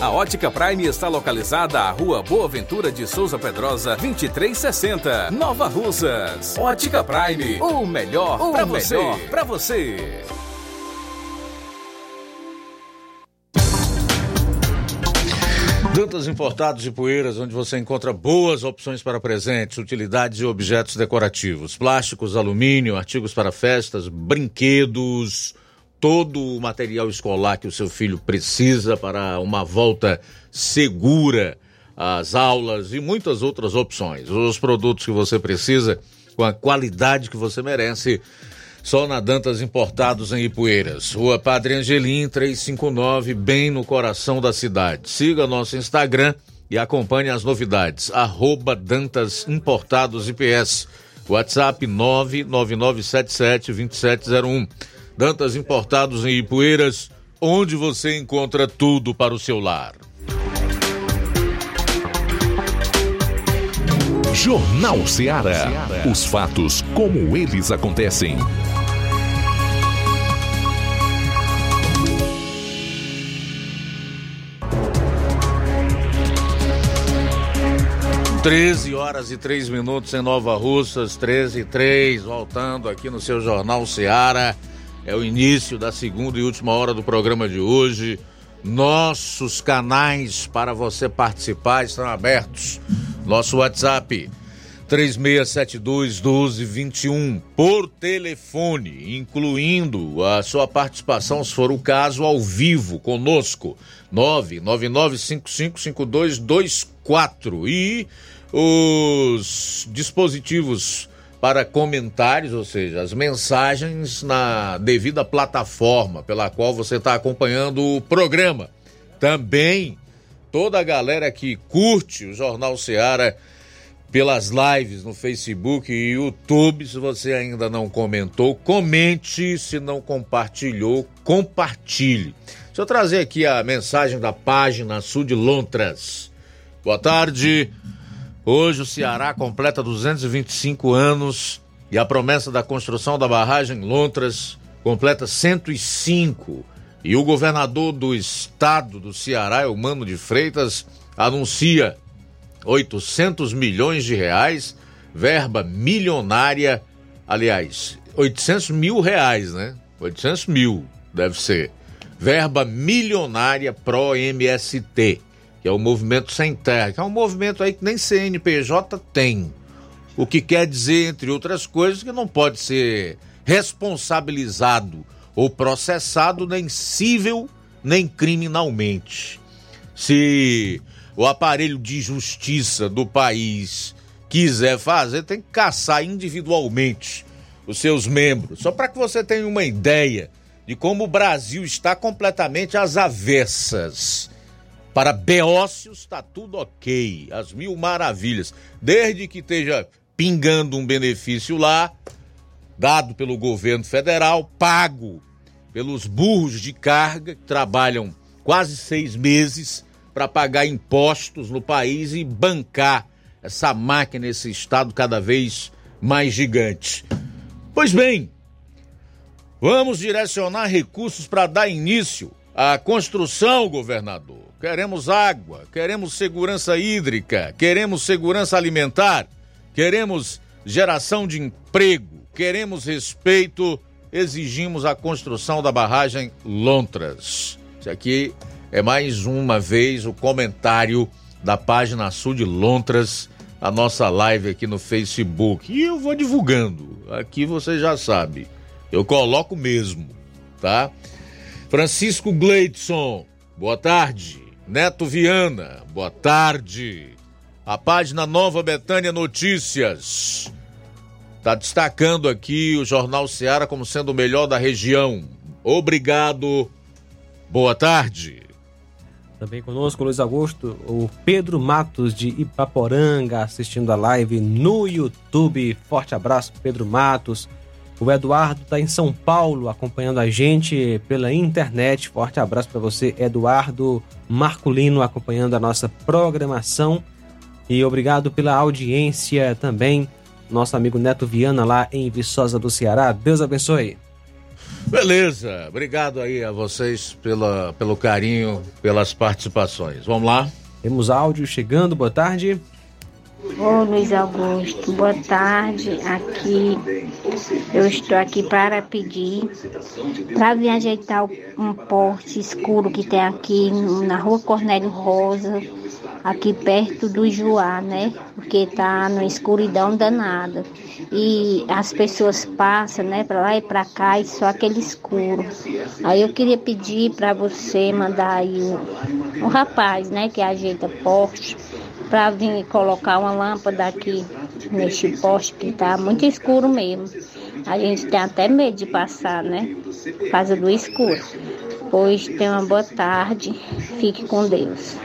A Ótica Prime está localizada à Rua Boa Ventura de Souza Pedrosa, 2360, Nova Russas. Ótica Prime, o melhor para você. Pra você. Dantas Importados e Poeiras, onde você encontra boas opções para presentes, utilidades e objetos decorativos, plásticos, alumínio, artigos para festas, brinquedos, todo o material escolar que o seu filho precisa para uma volta segura às aulas e muitas outras opções. Os produtos que você precisa com a qualidade que você merece. Só na Dantas Importados em Ipueiras. Rua Padre Angelim, 359, bem no coração da cidade. Siga nosso Instagram e acompanhe as novidades. Arroba Dantas Importados IPS. WhatsApp 999772701. Dantas Importados em Ipueiras, onde você encontra tudo para o seu lar. Jornal Ceará. Os fatos como eles acontecem. Treze horas e três minutos em Nova Russas, 13 e 3, voltando aqui no seu Jornal Ceará. É o início da segunda e última hora do programa de hoje. Nossos canais para você participar estão abertos. Nosso WhatsApp 3672 1221 por telefone, incluindo a sua participação, se for o caso, ao vivo conosco. 999555224 e os dispositivos para comentários, ou seja, as mensagens na devida plataforma pela qual você está acompanhando o programa. Também toda a galera que curte o Jornal Seara pelas lives no Facebook e YouTube. Se você ainda não comentou, comente. Se não compartilhou, compartilhe. Deixa eu trazer aqui a mensagem da página Sul de Lontras. Boa tarde. Hoje o Ceará completa 225 anos e a promessa da construção da barragem Lontras completa 105. E o governador do estado do Ceará, Mano de Freitas, anuncia 800 milhões de reais, verba milionária, aliás, 800 mil reais, né? 800 mil, deve ser. Verba milionária pró-MST que é o Movimento Sem Terra, que é um movimento aí que nem CNPJ tem. O que quer dizer, entre outras coisas, que não pode ser responsabilizado ou processado nem civil nem criminalmente. Se o aparelho de justiça do país quiser fazer, tem que caçar individualmente os seus membros. Só para que você tenha uma ideia de como o Brasil está completamente às avessas para Beócios está tudo ok, as mil maravilhas. Desde que esteja pingando um benefício lá, dado pelo governo federal, pago pelos burros de carga que trabalham quase seis meses para pagar impostos no país e bancar essa máquina, esse estado cada vez mais gigante. Pois bem, vamos direcionar recursos para dar início à construção, governador queremos água, queremos segurança hídrica, queremos segurança alimentar, queremos geração de emprego, queremos respeito, exigimos a construção da barragem Lontras. Isso aqui é mais uma vez o comentário da página sul de Lontras, a nossa live aqui no Facebook. E eu vou divulgando. Aqui você já sabe. Eu coloco mesmo, tá? Francisco Gleidson, boa tarde. Neto Viana, boa tarde. A página Nova Betânia Notícias está destacando aqui o Jornal Seara como sendo o melhor da região. Obrigado. Boa tarde. Também conosco, Luiz Augusto, o Pedro Matos de Ipaporanga, assistindo a live no YouTube. Forte abraço, Pedro Matos. O Eduardo está em São Paulo, acompanhando a gente pela internet. Forte abraço para você, Eduardo Marculino, acompanhando a nossa programação. E obrigado pela audiência também, nosso amigo Neto Viana, lá em Viçosa do Ceará. Deus abençoe. Beleza, obrigado aí a vocês pela, pelo carinho, pelas participações. Vamos lá? Temos áudio chegando, boa tarde. Ô Luiz Augusto, boa tarde. Aqui eu estou aqui para pedir para vir ajeitar um poste escuro que tem aqui na rua Cornélio Rosa, aqui perto do Juá, né? Porque tá numa escuridão danada. E as pessoas passam, né, para lá e para cá e só aquele escuro. Aí eu queria pedir para você mandar aí um, um rapaz, né, que ajeita poste para vir colocar uma lâmpada aqui neste poste que tá muito escuro mesmo. A gente tem até medo de passar, né? Por causa do escuro. Pois tenha uma boa tarde. Fique com Deus.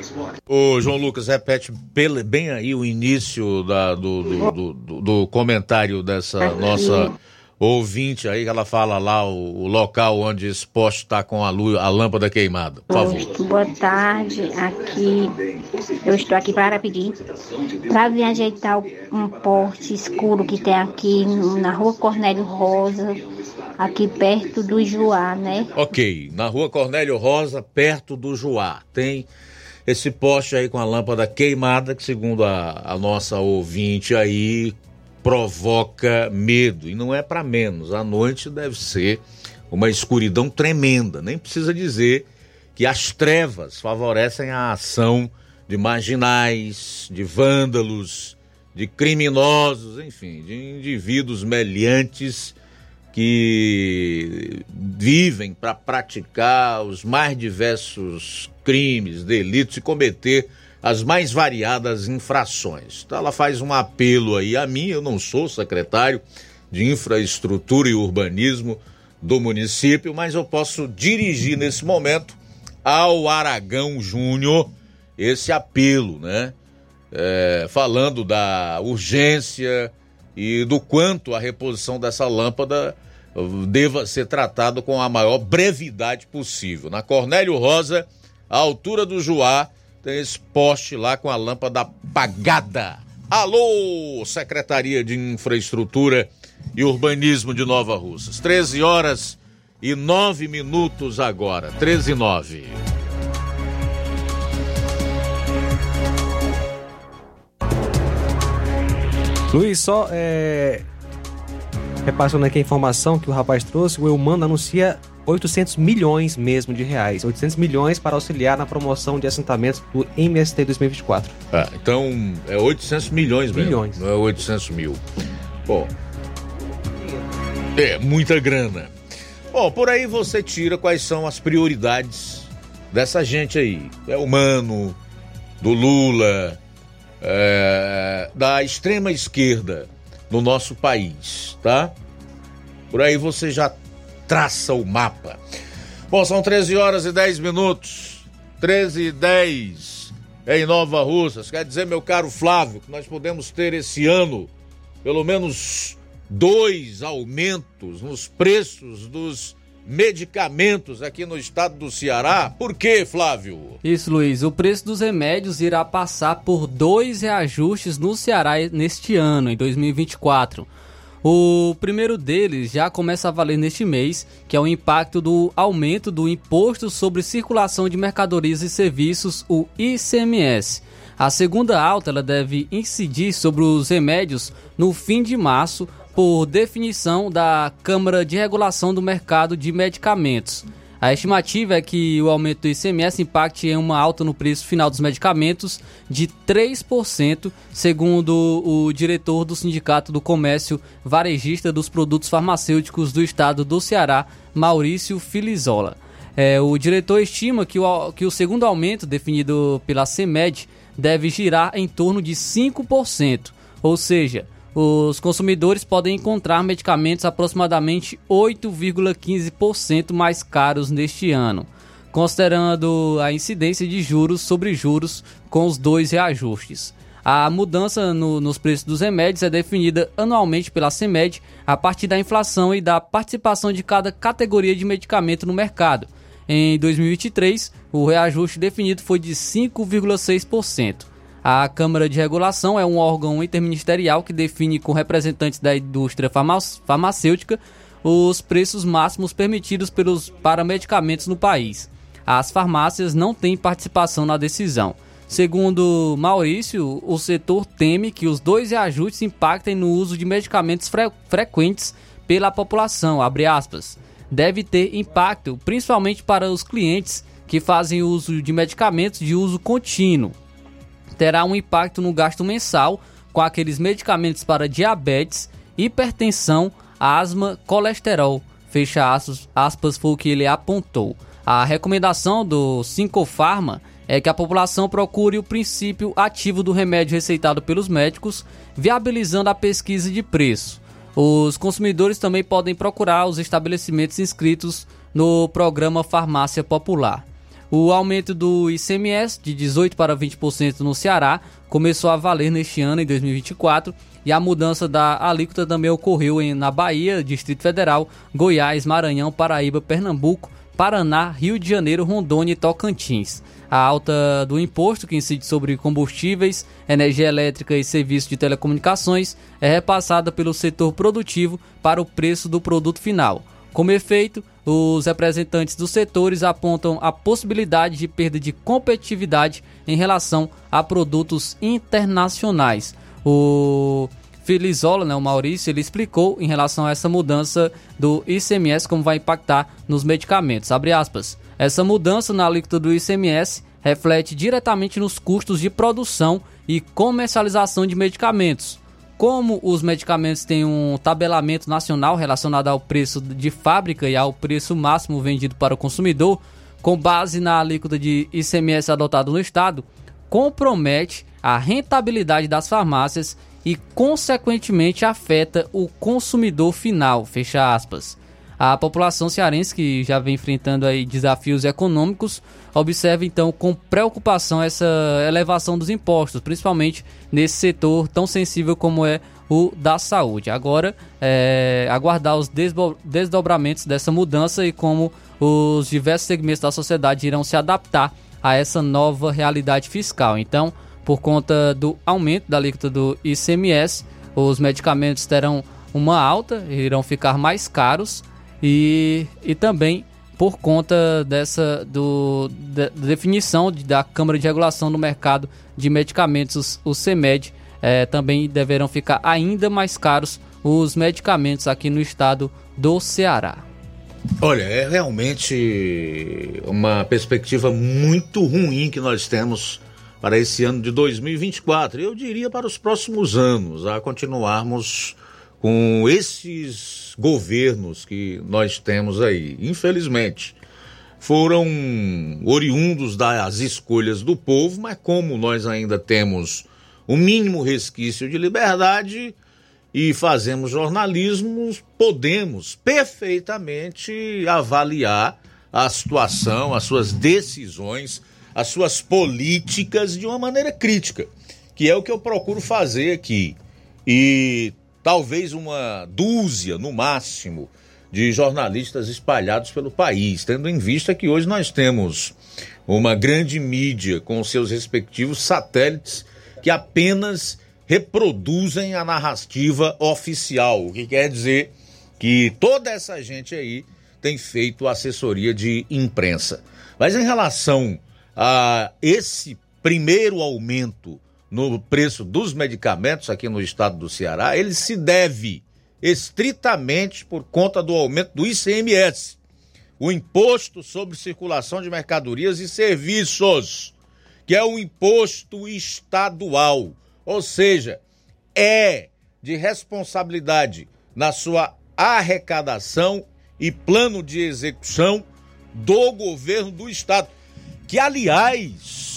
Ô, João Lucas, repete bem aí o início da, do, do, do, do, comentário dessa nossa ouvinte aí, que ela fala lá o, o local onde esse poste está com a, luz, a lâmpada queimada. Por favor. Boa tarde. Aqui eu estou aqui para pedir para vir ajeitar um poste escuro que tem aqui na rua Cornélio Rosa, aqui perto do Juá, né? Ok, na rua Cornélio Rosa, perto do Juá, tem esse poste aí com a lâmpada queimada, que segundo a, a nossa ouvinte aí, provoca medo. E não é para menos, à noite deve ser uma escuridão tremenda. Nem precisa dizer que as trevas favorecem a ação de marginais, de vândalos, de criminosos, enfim, de indivíduos meliantes que vivem para praticar os mais diversos crimes, delitos e cometer as mais variadas infrações. Então ela faz um apelo aí a mim, eu não sou secretário de infraestrutura e urbanismo do município, mas eu posso dirigir nesse momento ao Aragão Júnior esse apelo, né? É, falando da urgência e do quanto a reposição dessa lâmpada deva ser tratado com a maior brevidade possível. Na Cornélio Rosa, à altura do Juá, tem esse poste lá com a lâmpada apagada. Alô, Secretaria de Infraestrutura e Urbanismo de Nova Russas. 13 horas e 9 minutos agora. 13 e 9. Luiz, só é... repassando aqui a informação que o rapaz trouxe, o Eumano anuncia 800 milhões mesmo de reais. 800 milhões para auxiliar na promoção de assentamentos do MST 2024. Ah, então é 800 milhões mesmo. Milhões. Não é 800 mil. Bom, é muita grana. Bom, por aí você tira quais são as prioridades dessa gente aí. É humano, do Lula, é, da extrema esquerda no nosso país, tá? Por aí você já traça o mapa. Bom, são 13 horas e 10 minutos. 13 e 10 em Nova Russas. Quer dizer, meu caro Flávio, que nós podemos ter esse ano pelo menos dois aumentos nos preços dos medicamentos aqui no estado do Ceará. Por quê, Flávio? Isso, Luiz. O preço dos remédios irá passar por dois reajustes no Ceará neste ano, em 2024. O primeiro deles já começa a valer neste mês, que é o impacto do aumento do Imposto sobre Circulação de Mercadorias e Serviços, o ICMS. A segunda alta ela deve incidir sobre os remédios no fim de março, por definição da Câmara de Regulação do Mercado de Medicamentos. A estimativa é que o aumento do ICMS impacte em uma alta no preço final dos medicamentos de 3%, segundo o diretor do Sindicato do Comércio Varejista dos Produtos Farmacêuticos do Estado do Ceará, Maurício Filizola. É, o diretor estima que o, que o segundo aumento, definido pela CEMED, deve girar em torno de 5%, ou seja, os consumidores podem encontrar medicamentos aproximadamente 8,15% mais caros neste ano. considerando a incidência de juros sobre juros com os dois reajustes. A mudança no, nos preços dos remédios é definida anualmente pela CEMED a partir da inflação e da participação de cada categoria de medicamento no mercado. Em 2023, o reajuste definido foi de 5,6%. A Câmara de Regulação é um órgão interministerial que define com representantes da indústria farmacêutica os preços máximos permitidos pelos, para medicamentos no país. As farmácias não têm participação na decisão. Segundo Maurício, o setor teme que os dois reajustes impactem no uso de medicamentos fre frequentes pela população. Deve ter impacto, principalmente para os clientes que fazem uso de medicamentos de uso contínuo. Terá um impacto no gasto mensal com aqueles medicamentos para diabetes, hipertensão, asma, colesterol. Fecha aspas, foi o que ele apontou. A recomendação do Sincofarma é que a população procure o princípio ativo do remédio receitado pelos médicos, viabilizando a pesquisa de preço. Os consumidores também podem procurar os estabelecimentos inscritos no programa Farmácia Popular. O aumento do ICMS de 18% para 20% no Ceará começou a valer neste ano, em 2024, e a mudança da alíquota também ocorreu em, na Bahia, Distrito Federal, Goiás, Maranhão, Paraíba, Pernambuco, Paraná, Rio de Janeiro, Rondônia e Tocantins. A alta do imposto que incide sobre combustíveis, energia elétrica e serviços de telecomunicações é repassada pelo setor produtivo para o preço do produto final. Como efeito, os representantes dos setores apontam a possibilidade de perda de competitividade em relação a produtos internacionais. O Filizola, né, o Maurício, ele explicou em relação a essa mudança do ICMS como vai impactar nos medicamentos. Abre aspas. Essa mudança na alíquota do ICMS reflete diretamente nos custos de produção e comercialização de medicamentos. Como os medicamentos têm um tabelamento nacional relacionado ao preço de fábrica e ao preço máximo vendido para o consumidor, com base na alíquota de ICMS adotado no estado, compromete a rentabilidade das farmácias e, consequentemente, afeta o consumidor final. Fecha aspas. A população cearense, que já vem enfrentando aí desafios econômicos, observa então com preocupação essa elevação dos impostos, principalmente nesse setor tão sensível como é o da saúde. Agora, é, aguardar os desdobramentos dessa mudança e como os diversos segmentos da sociedade irão se adaptar a essa nova realidade fiscal. Então, por conta do aumento da alíquota do ICMS, os medicamentos terão uma alta, irão ficar mais caros e, e também por conta dessa do, da definição de, da Câmara de Regulação do Mercado de Medicamentos, o CEMED, é, também deverão ficar ainda mais caros os medicamentos aqui no estado do Ceará. Olha, é realmente uma perspectiva muito ruim que nós temos para esse ano de 2024. Eu diria para os próximos anos, a continuarmos com esses governos que nós temos aí. Infelizmente, foram oriundos das escolhas do povo, mas como nós ainda temos o mínimo resquício de liberdade e fazemos jornalismo, podemos perfeitamente avaliar a situação, as suas decisões, as suas políticas de uma maneira crítica, que é o que eu procuro fazer aqui. E talvez uma dúzia, no máximo, de jornalistas espalhados pelo país, tendo em vista que hoje nós temos uma grande mídia com seus respectivos satélites que apenas reproduzem a narrativa oficial, o que quer dizer que toda essa gente aí tem feito assessoria de imprensa. Mas em relação a esse primeiro aumento no preço dos medicamentos aqui no estado do Ceará, ele se deve estritamente por conta do aumento do ICMS, o Imposto sobre Circulação de Mercadorias e Serviços, que é um imposto estadual, ou seja, é de responsabilidade na sua arrecadação e plano de execução do governo do estado, que aliás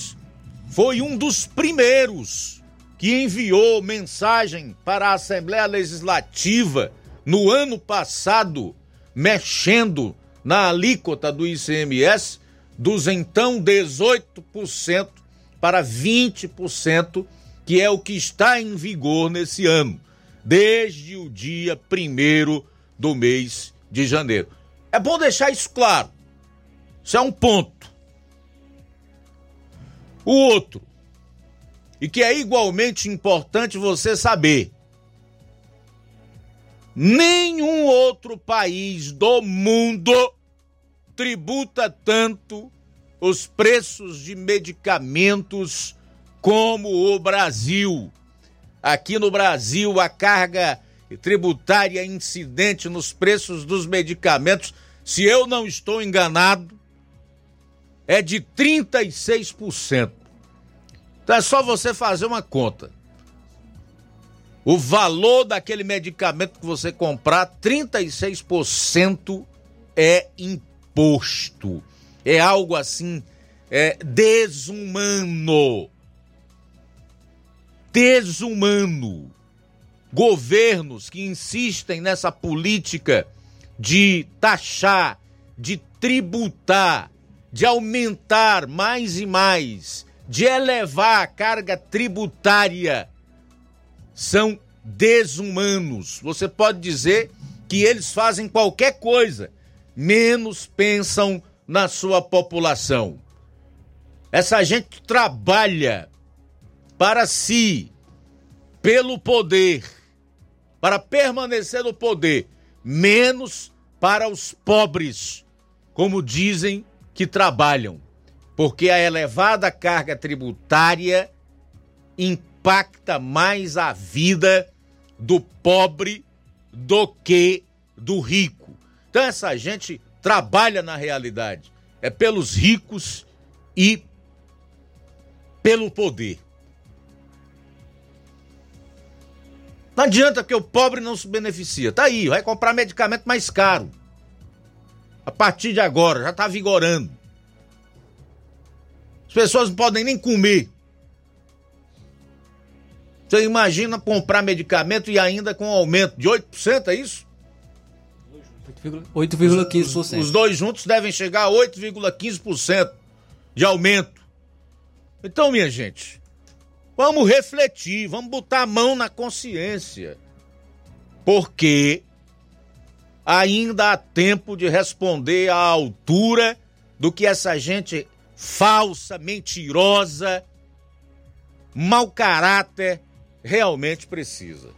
foi um dos primeiros que enviou mensagem para a Assembleia Legislativa no ano passado, mexendo na alíquota do ICMS, dos então 18% para 20%, que é o que está em vigor nesse ano, desde o dia 1 do mês de janeiro. É bom deixar isso claro. Isso é um ponto. O outro, e que é igualmente importante você saber: nenhum outro país do mundo tributa tanto os preços de medicamentos como o Brasil. Aqui no Brasil, a carga tributária incidente nos preços dos medicamentos, se eu não estou enganado, é de 36%. Então é só você fazer uma conta. O valor daquele medicamento que você comprar, 36% é imposto. É algo assim, é desumano. Desumano. Governos que insistem nessa política de taxar, de tributar, de aumentar mais e mais, de elevar a carga tributária, são desumanos. Você pode dizer que eles fazem qualquer coisa, menos pensam na sua população. Essa gente trabalha para si, pelo poder, para permanecer no poder, menos para os pobres, como dizem que trabalham, porque a elevada carga tributária impacta mais a vida do pobre do que do rico. Então essa gente trabalha na realidade, é pelos ricos e pelo poder. Não adianta que o pobre não se beneficia. Tá aí, vai comprar medicamento mais caro a partir de agora, já está vigorando. As pessoas não podem nem comer. Você imagina comprar medicamento e ainda com aumento de 8%, é isso? 8,15%. Os, os dois juntos devem chegar a 8,15% de aumento. Então, minha gente, vamos refletir, vamos botar a mão na consciência. Porque ainda há tempo de responder à altura do que essa gente falsa, mentirosa, mau caráter realmente precisa.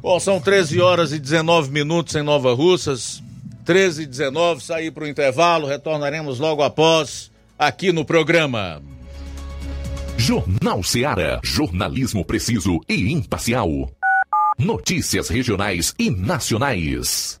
Bom, são 13 horas e 19 minutos em Nova Russas. 13 e 19, sair para o intervalo, retornaremos logo após aqui no programa. Jornal Seara. Jornalismo preciso e imparcial. Notícias regionais e nacionais.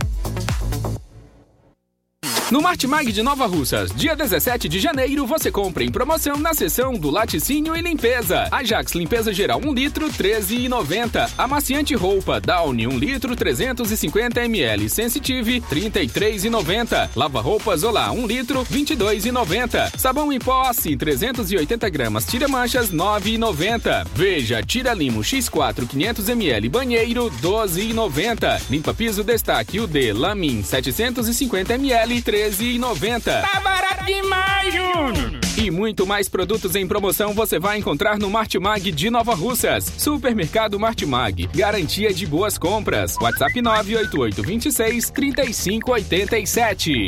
No Martimag de Nova Russas, dia 17 de janeiro, você compra em promoção na seção do laticínio e limpeza. Ajax limpeza geral 1 litro, 13,90. Amaciante roupa Downy 1 litro, 350 ml. Sensitive, 33,90. Lava roupas Olá 1 litro, 22,90. Sabão em pó Assi 380 gramas, tira manchas 9,90. Veja, tira limo X4 500 ml banheiro 12,90. Limpa piso destaque UD Lamin 750 ml 13,90. Tá barato demais, Júnior! E muito mais produtos em promoção você vai encontrar no Martimag de Nova Russas. Supermercado Martimag. Garantia de boas compras. WhatsApp 988 26 3587.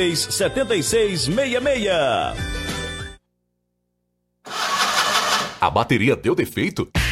99276 7666. A bateria deu defeito?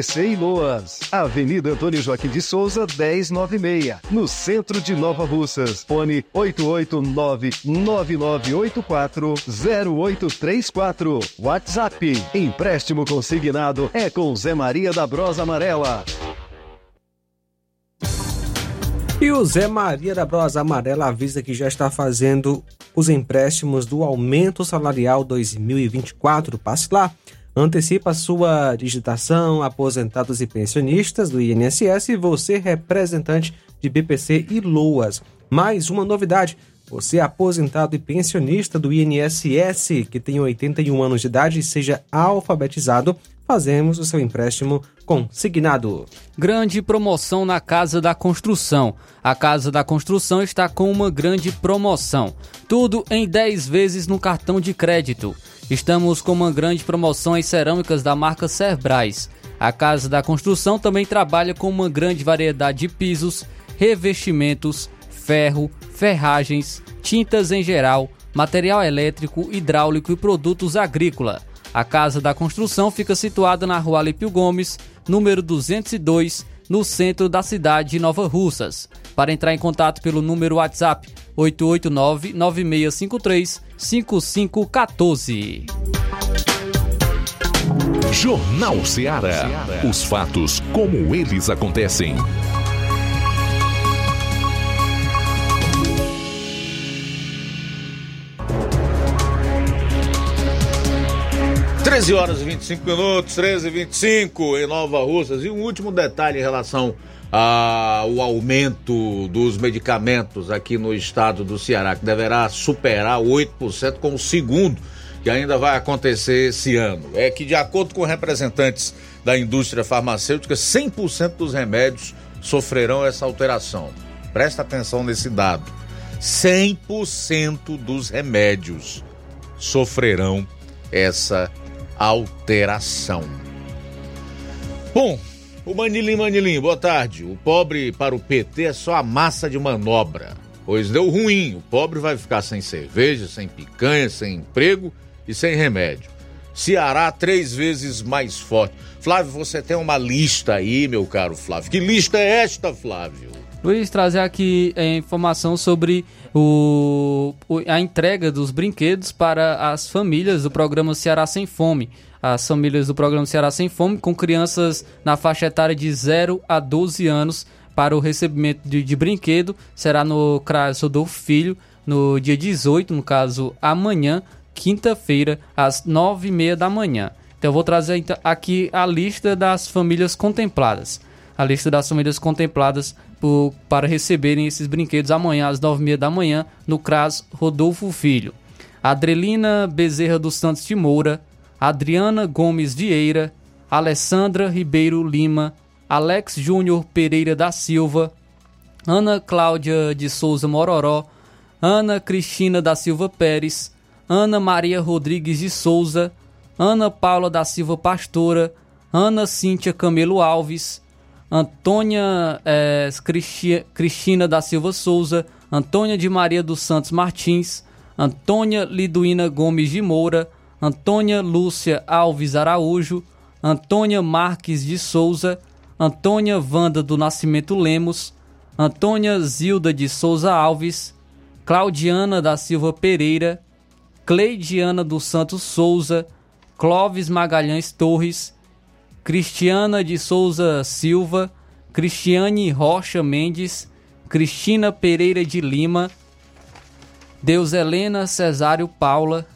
e Loas. Avenida Antônio Joaquim de Souza, 1096, no centro de Nova Russas. Fone 889-9984-0834. WhatsApp. Empréstimo consignado é com Zé Maria da Brosa Amarela. E o Zé Maria da Brosa Amarela avisa que já está fazendo os empréstimos do aumento salarial 2024. Passe lá antecipa sua digitação, aposentados e pensionistas do INSS e você, representante de BPC e LOAS. Mais uma novidade: você, aposentado e pensionista do INSS, que tem 81 anos de idade e seja alfabetizado, fazemos o seu empréstimo consignado. Grande promoção na Casa da Construção. A Casa da Construção está com uma grande promoção. Tudo em 10 vezes no cartão de crédito. Estamos com uma grande promoção em cerâmicas da marca Cerbrais. A Casa da Construção também trabalha com uma grande variedade de pisos, revestimentos, ferro, ferragens, tintas em geral, material elétrico, hidráulico e produtos agrícola. A Casa da Construção fica situada na Rua Alípio Gomes, número 202, no centro da cidade de Nova Russas. Para entrar em contato pelo número WhatsApp 889-9653-5514. Jornal Ceará. Os fatos como eles acontecem. Treze horas e 25 minutos, 13 e 25 em Nova Russas. E um último detalhe em relação ao aumento dos medicamentos aqui no estado do Ceará, que deverá superar 8% com o segundo, que ainda vai acontecer esse ano. É que, de acordo com representantes da indústria farmacêutica, 100% dos remédios sofrerão essa alteração. Presta atenção nesse dado: 100% dos remédios sofrerão essa alteração. Bom, o Manilim Manilim, boa tarde. O pobre para o PT é só a massa de manobra, pois deu ruim. O pobre vai ficar sem cerveja, sem picanha, sem emprego e sem remédio. Ceará três vezes mais forte. Flávio, você tem uma lista aí, meu caro Flávio. Que lista é esta, Flávio? Luiz, trazer aqui é, informação sobre o, a entrega dos brinquedos para as famílias do programa Ceará Sem Fome. As famílias do programa Ceará Sem Fome, com crianças na faixa etária de 0 a 12 anos, para o recebimento de, de brinquedo, será no CRAS Rodolfo Filho, no dia 18, no caso amanhã, quinta-feira, às nove e meia da manhã. Então eu vou trazer então, aqui a lista das famílias contempladas. A lista das famílias contempladas por, para receberem esses brinquedos amanhã às nove e meia da manhã no CRAS Rodolfo Filho. Adrelina Bezerra dos Santos de Moura, Adriana Gomes Vieira, Alessandra Ribeiro Lima, Alex Júnior Pereira da Silva, Ana Cláudia de Souza Mororó, Ana Cristina da Silva Pérez, Ana Maria Rodrigues de Souza, Ana Paula da Silva Pastora, Ana Cíntia Camelo Alves, Antônia é, Cristina da Silva Souza, Antônia de Maria dos Santos Martins, Antônia Liduína Gomes de Moura, Antônia Lúcia Alves Araújo, Antônia Marques de Souza, Antônia Vanda do Nascimento Lemos, Antônia Zilda de Souza Alves, Claudiana da Silva Pereira, Cleidiana dos Santos Souza, Clóvis Magalhães Torres, Cristiana de Souza Silva, Cristiane Rocha Mendes, Cristina Pereira de Lima, Deus Helena Cesário Paula,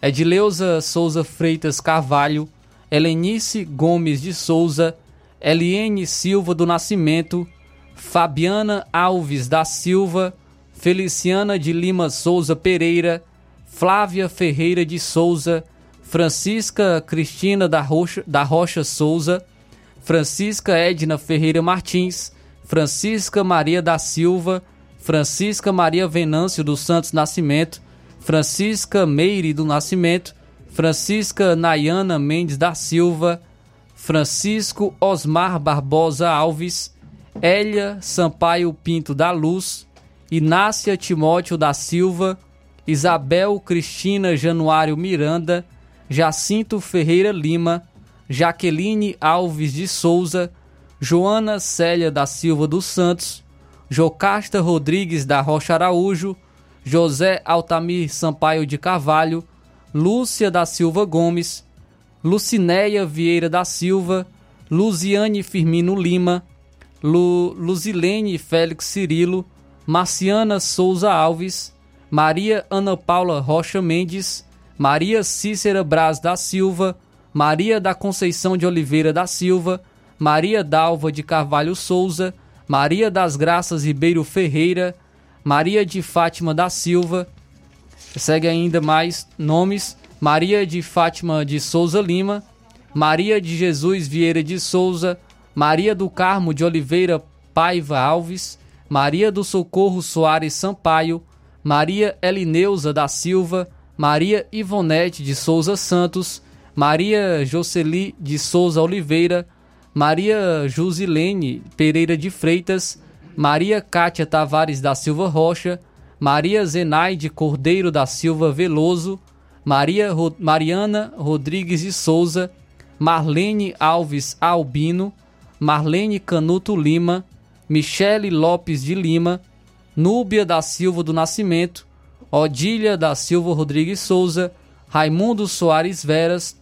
Edileuza Souza Freitas Carvalho, Helenice Gomes de Souza, Eliene Silva do Nascimento, Fabiana Alves da Silva, Feliciana de Lima Souza Pereira, Flávia Ferreira de Souza, Francisca Cristina da Rocha, da Rocha Souza, Francisca Edna Ferreira Martins, Francisca Maria da Silva, Francisca Maria Venâncio dos Santos Nascimento, Francisca Meire do Nascimento, Francisca Nayana Mendes da Silva, Francisco Osmar Barbosa Alves, Elia Sampaio Pinto da Luz, Inácia Timóteo da Silva, Isabel Cristina Januário Miranda, Jacinto Ferreira Lima, Jaqueline Alves de Souza, Joana Célia da Silva dos Santos, Jocasta Rodrigues da Rocha Araújo, José Altamir Sampaio de Carvalho, Lúcia da Silva Gomes, Lucinéia Vieira da Silva, Luziane Firmino Lima, Lu, Luzilene Félix Cirilo, Marciana Souza Alves, Maria Ana Paula Rocha Mendes, Maria Cícera Braz da Silva, Maria da Conceição de Oliveira da Silva, Maria Dalva de Carvalho Souza, Maria das Graças Ribeiro Ferreira, Maria de Fátima da Silva. Segue ainda mais nomes: Maria de Fátima de Souza Lima, Maria de Jesus Vieira de Souza, Maria do Carmo de Oliveira Paiva Alves, Maria do Socorro Soares Sampaio, Maria Elineuza da Silva, Maria Ivonete de Souza Santos, Maria Jocely de Souza Oliveira, Maria Jusilene Pereira de Freitas, Maria Cátia Tavares da Silva Rocha, Maria Zenaide Cordeiro da Silva Veloso, Maria Ro Mariana Rodrigues de Souza, Marlene Alves Albino, Marlene Canuto Lima, Michele Lopes de Lima, Núbia da Silva do Nascimento, Odília da Silva Rodrigues Souza, Raimundo Soares Veras,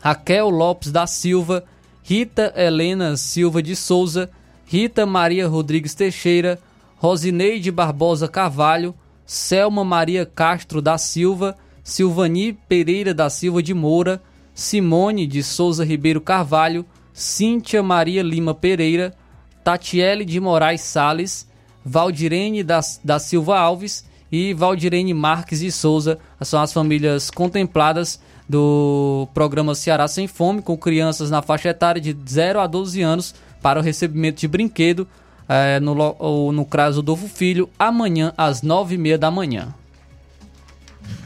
Raquel Lopes da Silva, Rita Helena Silva de Souza, Rita Maria Rodrigues Teixeira, Rosineide Barbosa Carvalho, Selma Maria Castro da Silva, Silvani Pereira da Silva de Moura, Simone de Souza Ribeiro Carvalho, Cíntia Maria Lima Pereira, Tatiele de Moraes Sales, Valdirene da, da Silva Alves e Valdirene Marques de Souza. São as famílias contempladas do programa Ceará Sem Fome, com crianças na faixa etária de 0 a 12 anos para o recebimento de brinquedo é, no, no CRAS Rodolfo Filho, amanhã às 9h30 da manhã.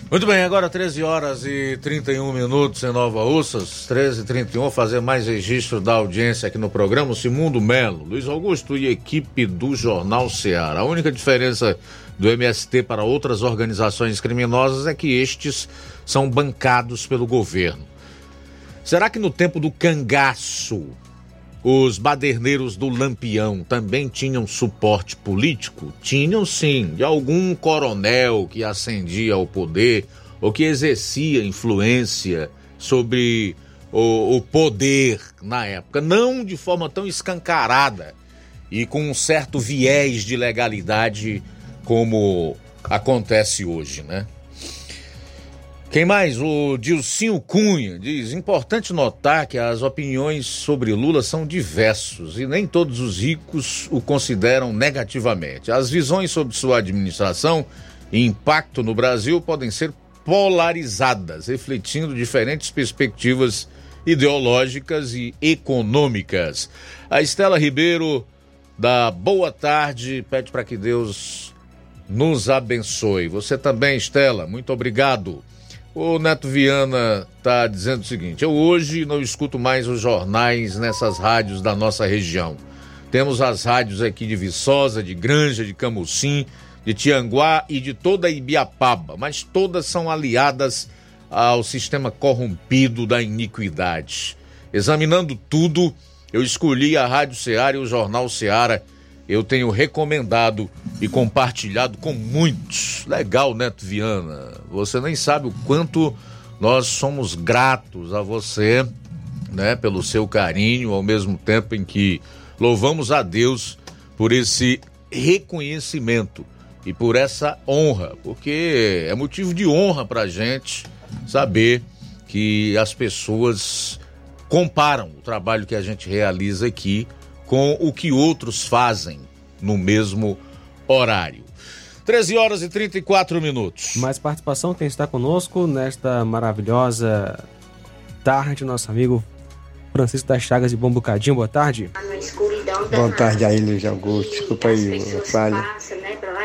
Muito bem, agora 13 horas e 31 minutos em Nova Russas, 13 e 31 fazer mais registro da audiência aqui no programa, Simundo Melo, Luiz Augusto e equipe do Jornal Ceará. A única diferença do MST para outras organizações criminosas é que estes são bancados pelo governo. Será que no tempo do cangaço os baderneiros do Lampião também tinham suporte político? Tinham sim, de algum coronel que ascendia ao poder ou que exercia influência sobre o, o poder na época. Não de forma tão escancarada e com um certo viés de legalidade como acontece hoje, né? Quem mais? O Dilcinho Cunha diz: importante notar que as opiniões sobre Lula são diversos e nem todos os ricos o consideram negativamente. As visões sobre sua administração e impacto no Brasil podem ser polarizadas, refletindo diferentes perspectivas ideológicas e econômicas. A Estela Ribeiro, da Boa Tarde, pede para que Deus nos abençoe. Você também, Estela, muito obrigado. O Neto Viana está dizendo o seguinte: eu hoje não escuto mais os jornais nessas rádios da nossa região. Temos as rádios aqui de Viçosa, de Granja, de Camucim, de Tianguá e de toda Ibiapaba, mas todas são aliadas ao sistema corrompido da iniquidade. Examinando tudo, eu escolhi a Rádio Ceará e o Jornal Ceará eu tenho recomendado e compartilhado com muitos. Legal, Neto Viana. Você nem sabe o quanto nós somos gratos a você, né, pelo seu carinho, ao mesmo tempo em que louvamos a Deus por esse reconhecimento e por essa honra, porque é motivo de honra para gente saber que as pessoas comparam o trabalho que a gente realiza aqui com o que outros fazem no mesmo horário. 13 horas e 34 minutos. Mais participação, quem está conosco nesta maravilhosa tarde, nosso amigo Francisco das Chagas de Bom Bocadinho. Boa tarde. Boa tarde aí, Luiz Augusto. Desculpa aí a falha.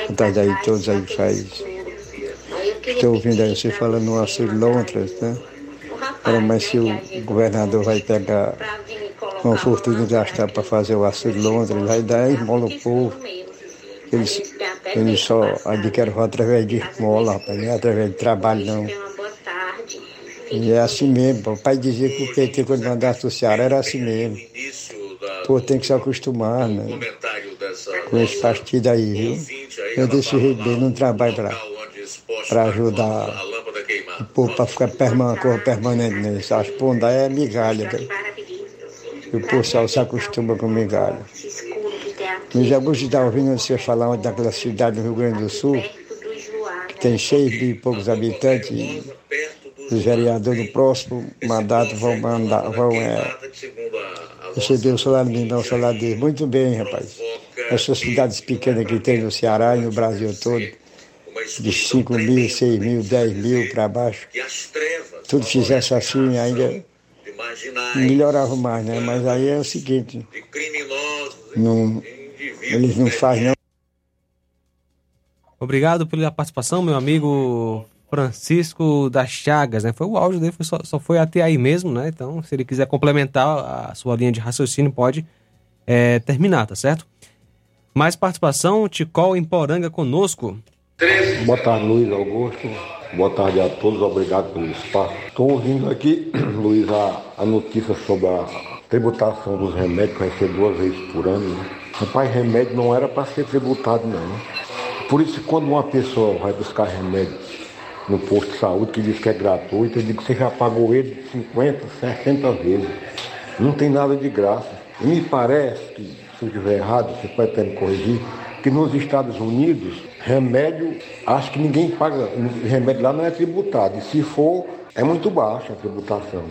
Boa tarde aí, todos aí faz. Estou ouvindo aí você falando no auxílio Lontras, né? Mas se o governador vai pegar uma fortuna gastar para fazer o auxílio Londres, vai dar esmola ao povo. Eles, eles só adquirem através de esmola, rapaz, não é através de trabalho não. E é assim mesmo, o pai dizia que o PT quando mandasse o Ceará era assim mesmo. Pô, tem que se acostumar, né? Com esse partido aí, viu? Eu desse jeito dele não trabalho para ajudar o povo para ficar permanente, permanente nisso. As pondas é migalha. Né? E o pessoal se acostuma com migalha. Mas já gosto de estar ouvindo você falar daquela cidade do Rio Grande do Sul, que tem seis mil e poucos habitantes, e os vereadores do próximo mandato vão mandar, vão é, receber o salário mínimo, o salário deles. Muito bem, rapaz. Essas cidades pequenas que tem no Ceará e no Brasil todo, de 5 mil, 6 mil, 10 mil para baixo, tudo fizesse assim ainda melhorava mais, né? Mas aí é o seguinte, não, eles não fazem não. Obrigado pela participação, meu amigo Francisco das Chagas, né? Foi o áudio dele, foi só, só, foi até aí mesmo, né? Então, se ele quiser complementar a sua linha de raciocínio, pode é, terminar, tá certo? Mais participação, Ticol em Poranga conosco. Boa tarde, Luiz Augusto. Boa tarde a todos, obrigado pelo espaço. Estou ouvindo aqui, Luiz, a, a, notícia sobre a tributação dos remédios, que vai ser duas vezes por ano. Né? Rapaz, remédio não era para ser tributado, não. Por isso, quando uma pessoa vai buscar remédio no posto de saúde, que diz que é gratuito, eu digo que você já pagou ele 50, 60 vezes. Não tem nada de graça. E me parece que, se eu estiver errado, você pode até me corrigir, que nos Estados Unidos, remédio, acho que ninguém paga, remédio lá não é tributado. E se for, é muito baixa a tributação.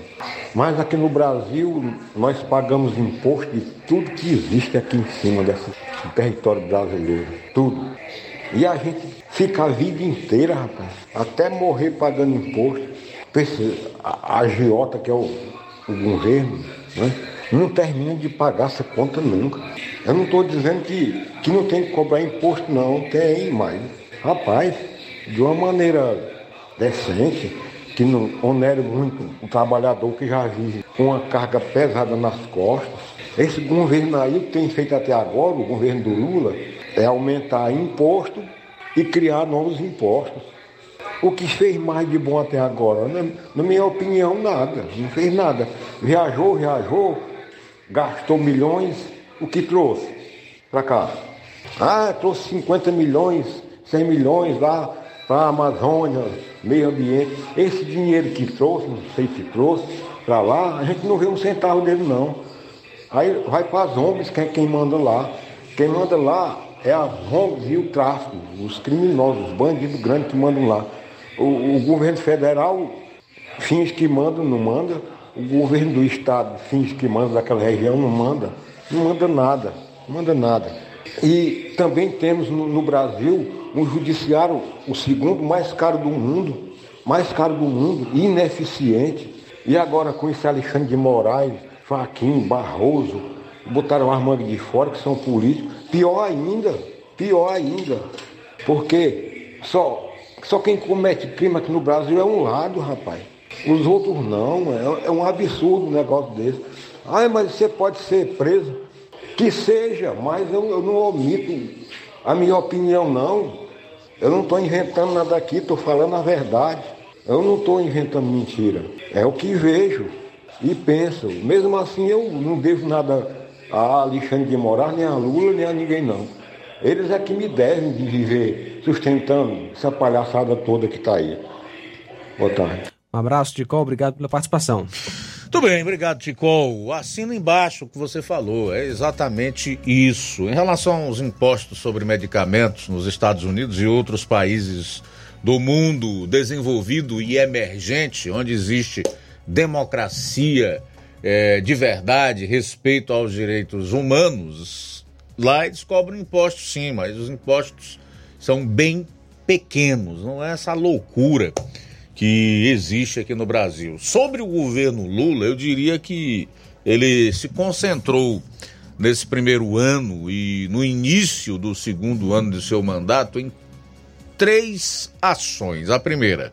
Mas aqui no Brasil, nós pagamos imposto de tudo que existe aqui em cima desse território brasileiro. Tudo. E a gente fica a vida inteira, rapaz, até morrer pagando imposto. A, agiota, que é o, o governo, né? Não termina de pagar essa conta nunca. Eu não estou dizendo que, que não tem que cobrar imposto, não, tem, mas, rapaz, de uma maneira decente, que não onere muito o trabalhador que já vive com uma carga pesada nas costas. Esse governo aí, o que tem feito até agora, o governo do Lula, é aumentar imposto e criar novos impostos. O que fez mais de bom até agora? Na, na minha opinião, nada. Não fez nada. Viajou, viajou, gastou milhões, o que trouxe para cá? Ah, trouxe 50 milhões, 100 milhões lá para a Amazônia, meio ambiente. Esse dinheiro que trouxe, não sei se trouxe, para lá, a gente não vê um centavo dele não. Aí vai para as ONGs, quem, manda lá. Quem manda lá é as ONGs e o tráfico, os criminosos, os bandidos grandes que mandam lá. O, o governo federal finge que manda, não manda. O governo do estado finge que manda daquela região, não manda. Não manda nada, não manda nada. E também temos no, no Brasil um judiciário, o segundo mais caro do mundo, mais caro do mundo, ineficiente. E agora com esse Alexandre de Moraes, Faquinho, Barroso, botaram as mangas de fora, que são políticos. Pior ainda, pior ainda. Porque só, só quem comete crime aqui no Brasil é um lado, rapaz. Os outros não, é, é um absurdo um negócio desse. Ah, mas você pode ser preso. Que seja, mas eu, eu não omito a minha opinião, não. Eu não estou inventando nada aqui, estou falando a verdade. Eu não estou inventando mentira. É o que vejo e penso. Mesmo assim, eu não devo nada a Alexandre de Moraes, nem a Lula, nem a ninguém, não. Eles é que me devem de viver sustentando essa palhaçada toda que está aí. Boa tarde. Um abraço, Ticol, obrigado pela participação. Tudo bem, obrigado, Ticol. Assina embaixo o que você falou, é exatamente isso. Em relação aos impostos sobre medicamentos nos Estados Unidos e outros países do mundo desenvolvido e emergente, onde existe democracia é, de verdade, respeito aos direitos humanos, lá eles cobram impostos sim, mas os impostos são bem pequenos, não é essa loucura que existe aqui no Brasil. Sobre o governo Lula, eu diria que ele se concentrou nesse primeiro ano e no início do segundo ano de seu mandato em três ações. A primeira,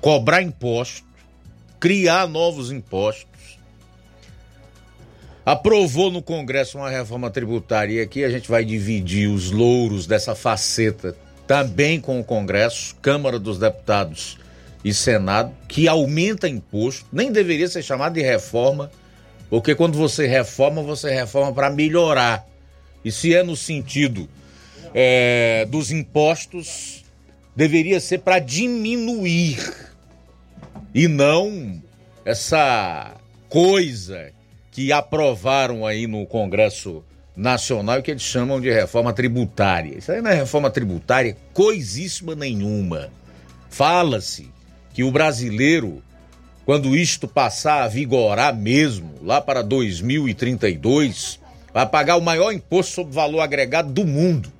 cobrar imposto, criar novos impostos. Aprovou no Congresso uma reforma tributária e aqui a gente vai dividir os louros dessa faceta também com o Congresso, Câmara dos Deputados e Senado, que aumenta imposto, nem deveria ser chamado de reforma, porque quando você reforma, você reforma para melhorar. E se é no sentido é, dos impostos, deveria ser para diminuir e não essa coisa que aprovaram aí no Congresso Nacional que eles chamam de reforma tributária. Isso aí não é reforma tributária coisíssima nenhuma. Fala-se que o brasileiro, quando isto passar a vigorar mesmo, lá para 2032, vai pagar o maior imposto sobre valor agregado do mundo,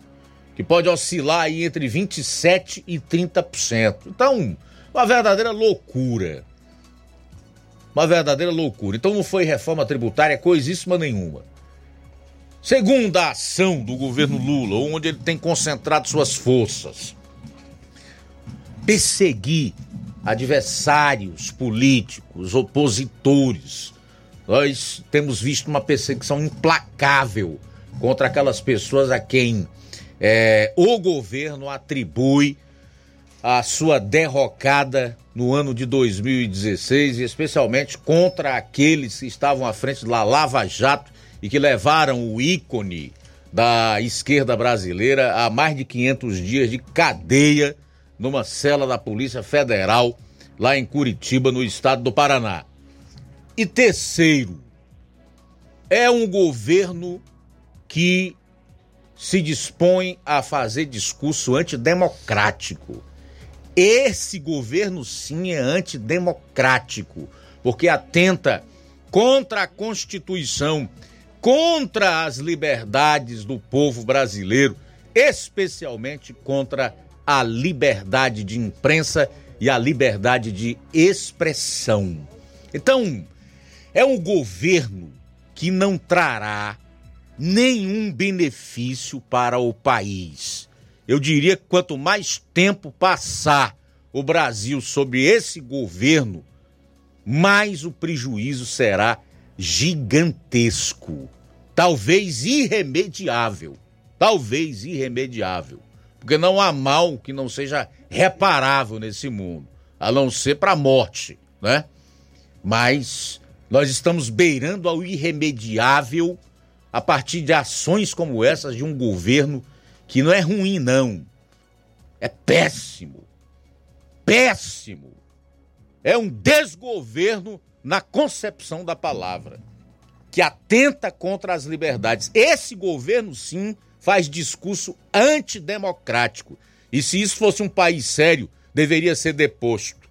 que pode oscilar aí entre 27% e 30%. Então, uma verdadeira loucura. Uma verdadeira loucura. Então não foi reforma tributária coisíssima nenhuma. Segunda ação do governo Lula, onde ele tem concentrado suas forças. Perseguir adversários políticos, opositores. Nós temos visto uma perseguição implacável contra aquelas pessoas a quem é, o governo atribui a sua derrocada no ano de 2016 e especialmente contra aqueles que estavam à frente da Lava Jato e que levaram o ícone da esquerda brasileira a mais de 500 dias de cadeia numa cela da Polícia Federal lá em Curitiba, no estado do Paraná. E terceiro, é um governo que se dispõe a fazer discurso antidemocrático. Esse governo sim é antidemocrático, porque atenta contra a Constituição contra as liberdades do povo brasileiro, especialmente contra a liberdade de imprensa e a liberdade de expressão. Então, é um governo que não trará nenhum benefício para o país. eu diria que quanto mais tempo passar o Brasil sob esse governo, mais o prejuízo será gigantesco, talvez irremediável, talvez irremediável, porque não há mal que não seja reparável nesse mundo, a não ser para a morte, né? Mas nós estamos beirando ao irremediável a partir de ações como essas de um governo que não é ruim, não. É péssimo. Péssimo. É um desgoverno na concepção da palavra, que atenta contra as liberdades. Esse governo, sim, faz discurso antidemocrático. E se isso fosse um país sério, deveria ser deposto.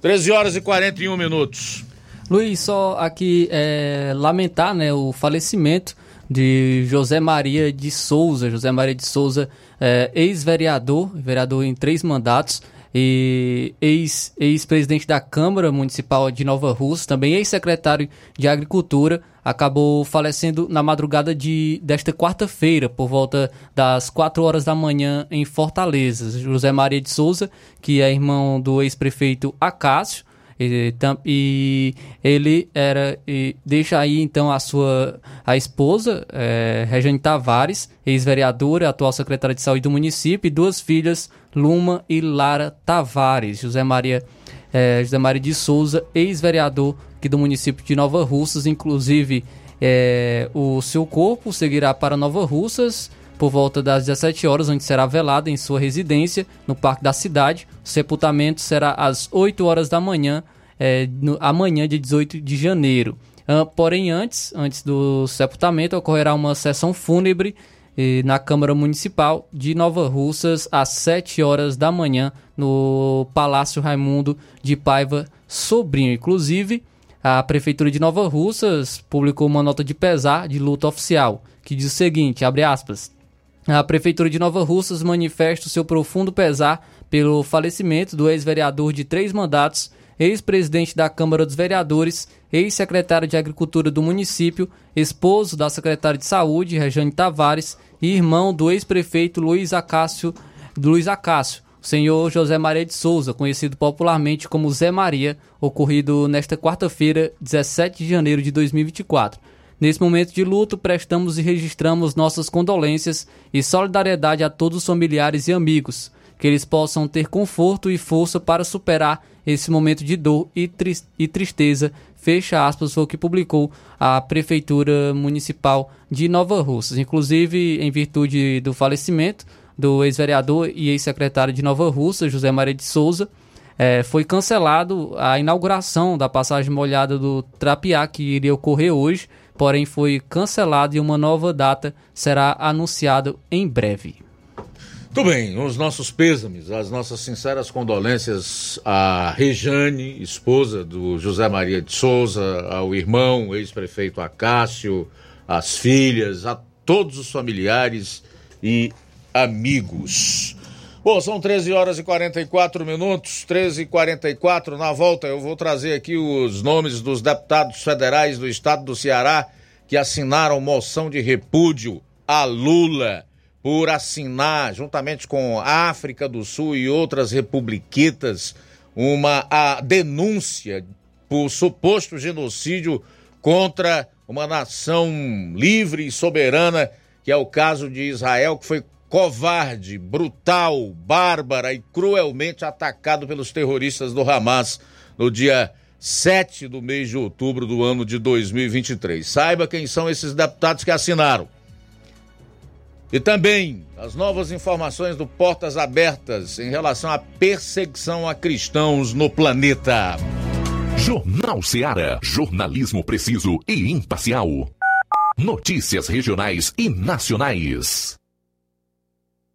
13 horas e 41 minutos. Luiz, só aqui é, lamentar né, o falecimento de José Maria de Souza. José Maria de Souza, é, ex-vereador, vereador em três mandatos, e ex-presidente ex da Câmara Municipal de Nova Rússia, também ex-secretário de Agricultura, acabou falecendo na madrugada de, desta quarta-feira, por volta das 4 horas da manhã, em Fortaleza. José Maria de Souza, que é irmão do ex-prefeito Acácio, e, e ele era e deixa aí então a sua a esposa é, Regiane Tavares, ex-vereadora, atual secretária de saúde do município, e duas filhas, Luma e Lara Tavares. José Maria é, José Maria de Souza, ex-vereador aqui do município de Nova Russas, inclusive é, o seu corpo seguirá para Nova Russas por volta das 17 horas, onde será velado em sua residência no Parque da Cidade. O sepultamento será às 8 horas da manhã, é, no, amanhã, de 18 de janeiro. Uh, porém, antes, antes do sepultamento, ocorrerá uma sessão fúnebre eh, na Câmara Municipal de Nova Russas às 7 horas da manhã no Palácio Raimundo de Paiva Sobrinho. Inclusive, a Prefeitura de Nova Russas publicou uma nota de pesar de luta oficial que diz o seguinte, abre aspas, a Prefeitura de Nova Russas manifesta o seu profundo pesar pelo falecimento do ex-vereador de três mandatos, ex-presidente da Câmara dos Vereadores, ex-secretário de Agricultura do município, esposo da secretária de Saúde, Rejane Tavares, e irmão do ex-prefeito Luiz Acácio, Luiz Acácio, o senhor José Maria de Souza, conhecido popularmente como Zé Maria, ocorrido nesta quarta-feira, 17 de janeiro de 2024. Nesse momento de luto, prestamos e registramos nossas condolências e solidariedade a todos os familiares e amigos, que eles possam ter conforto e força para superar esse momento de dor e, tri e tristeza. Fecha aspas, foi o que publicou a Prefeitura Municipal de Nova Russas. Inclusive, em virtude do falecimento do ex-vereador e ex-secretário de Nova Russa, José Maria de Souza, é, foi cancelado a inauguração da passagem molhada do Trapiá, que iria ocorrer hoje, porém foi cancelado e uma nova data será anunciada em breve. Tudo bem, os nossos pêsames, as nossas sinceras condolências à Rejane, esposa do José Maria de Souza, ao irmão, ex-prefeito Acácio, às filhas, a todos os familiares e amigos. Bom, são 13 horas e 44 minutos, 13 e 44 na volta. Eu vou trazer aqui os nomes dos deputados federais do estado do Ceará que assinaram moção de repúdio a Lula por assinar, juntamente com a África do Sul e outras republiquitas, uma denúncia por suposto genocídio contra uma nação livre e soberana, que é o caso de Israel, que foi covarde, brutal, bárbara e cruelmente atacado pelos terroristas do Hamas no dia 7 do mês de outubro do ano de 2023. Saiba quem são esses deputados que assinaram. E também as novas informações do Portas Abertas em relação à perseguição a cristãos no planeta. Jornal Seara. Jornalismo preciso e imparcial. Notícias regionais e nacionais.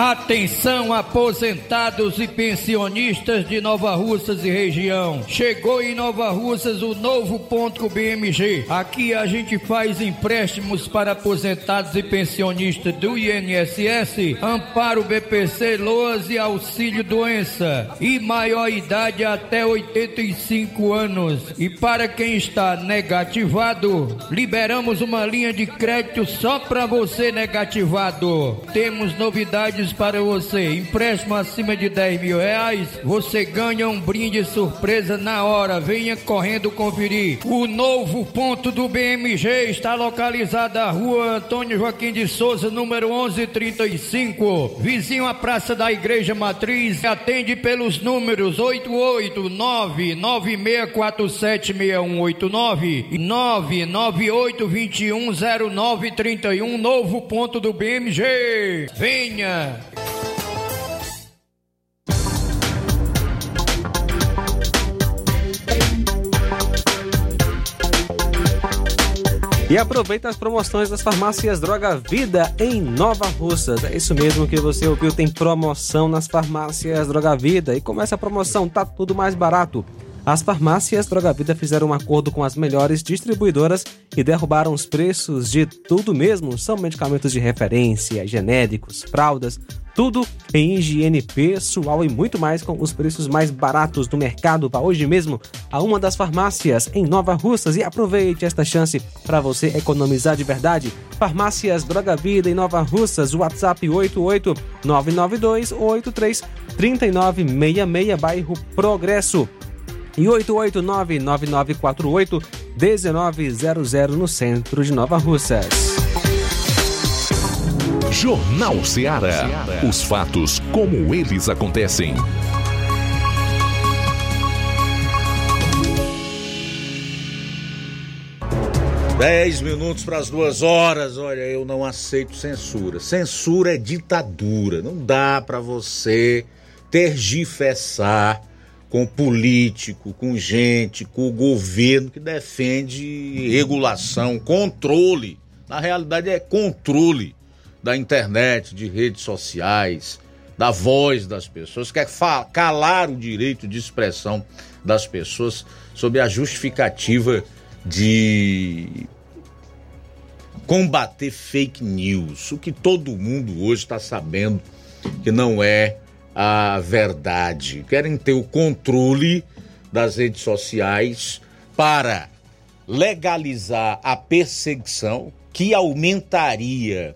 Atenção aposentados e pensionistas de Nova Russas e região. Chegou em Nova Russas o novo ponto BMG. Aqui a gente faz empréstimos para aposentados e pensionistas do INSS, Amparo BPC, Loas e Auxílio Doença. E maior idade até 85 anos. E para quem está negativado, liberamos uma linha de crédito só para você negativado. Temos novidades para você. Empréstimo acima de 10 mil reais, você ganha um brinde surpresa na hora. Venha correndo conferir. O novo ponto do BMG está localizado na rua Antônio Joaquim de Souza, número 1135, vizinho à Praça da Igreja Matriz. Atende pelos números 889-9647-6189 e 998-210931, novo ponto do BMG. Venha! E aproveita as promoções das farmácias Droga Vida em Nova Russas. É isso mesmo que você ouviu, tem promoção nas farmácias Droga Vida. E como essa promoção tá tudo mais barato, as farmácias Droga Vida fizeram um acordo com as melhores distribuidoras e derrubaram os preços de tudo mesmo. São medicamentos de referência, genéricos, fraldas, tudo em higiene pessoal e muito mais com os preços mais baratos do mercado. Vá hoje mesmo a uma das farmácias em Nova Russas e aproveite esta chance para você economizar de verdade. Farmácias Droga Vida em Nova Russas, WhatsApp 88992833966, bairro Progresso e 889-9948-1900 no centro de Nova Russas. Jornal Ceará. Os fatos como eles acontecem. Dez minutos para as duas horas. Olha, eu não aceito censura. Censura é ditadura. Não dá para você tergiversar com político, com gente, com o governo que defende regulação, controle. Na realidade é controle da internet, de redes sociais, da voz das pessoas, quer calar o direito de expressão das pessoas sob a justificativa de combater fake news, o que todo mundo hoje está sabendo que não é a verdade. Querem ter o controle das redes sociais para legalizar a perseguição, que aumentaria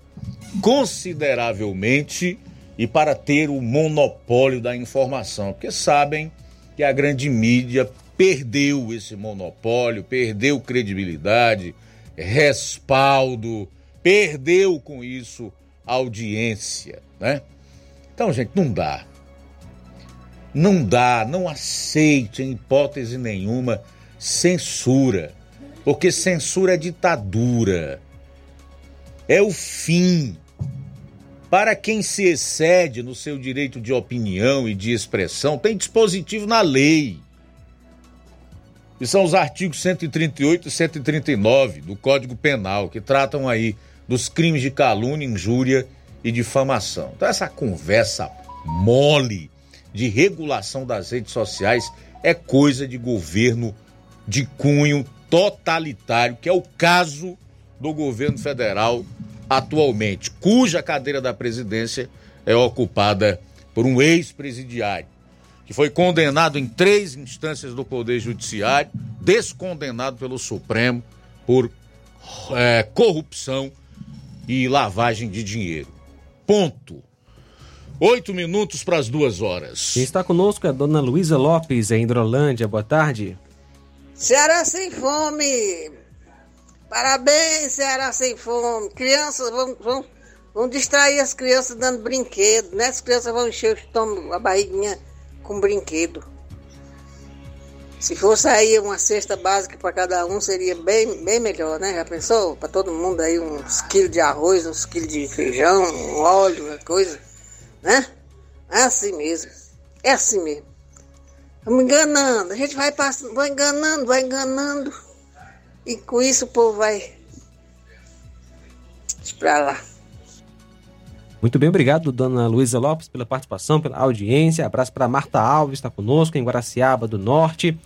consideravelmente e para ter o monopólio da informação, porque sabem que a grande mídia perdeu esse monopólio, perdeu credibilidade, respaldo, perdeu com isso audiência, né? Então, gente, não dá. Não dá, não aceite em hipótese nenhuma censura, porque censura é ditadura. É o fim. Para quem se excede no seu direito de opinião e de expressão, tem dispositivo na lei. E são os artigos 138 e 139 do Código Penal, que tratam aí dos crimes de calúnia, injúria e difamação. Então, essa conversa mole de regulação das redes sociais é coisa de governo de cunho totalitário, que é o caso do governo federal atualmente, cuja cadeira da presidência é ocupada por um ex-presidiário, que foi condenado em três instâncias do Poder Judiciário, descondenado pelo Supremo por é, corrupção e lavagem de dinheiro. Ponto. Oito minutos para as duas horas. Quem está conosco é a dona Luísa Lopes, em Hidrolândia. Boa tarde. Ceará sem fome. Parabéns, Ceará sem fome. Crianças vão, vão, vão distrair as crianças dando brinquedo, né? As crianças vão encher o estômago, a barriguinha com brinquedo. Se fosse aí uma cesta básica para cada um, seria bem, bem melhor, né? Já pensou? Para todo mundo aí uns quilos de arroz, uns quilos de feijão, um óleo, coisa, né? É assim mesmo. É assim mesmo. Vamos enganando. A gente vai passando, vai enganando, vai enganando. E com isso o povo vai para lá. Muito bem, obrigado, dona Luísa Lopes, pela participação, pela audiência. Abraço para Marta Alves, está conosco, em Guaraciaba do Norte.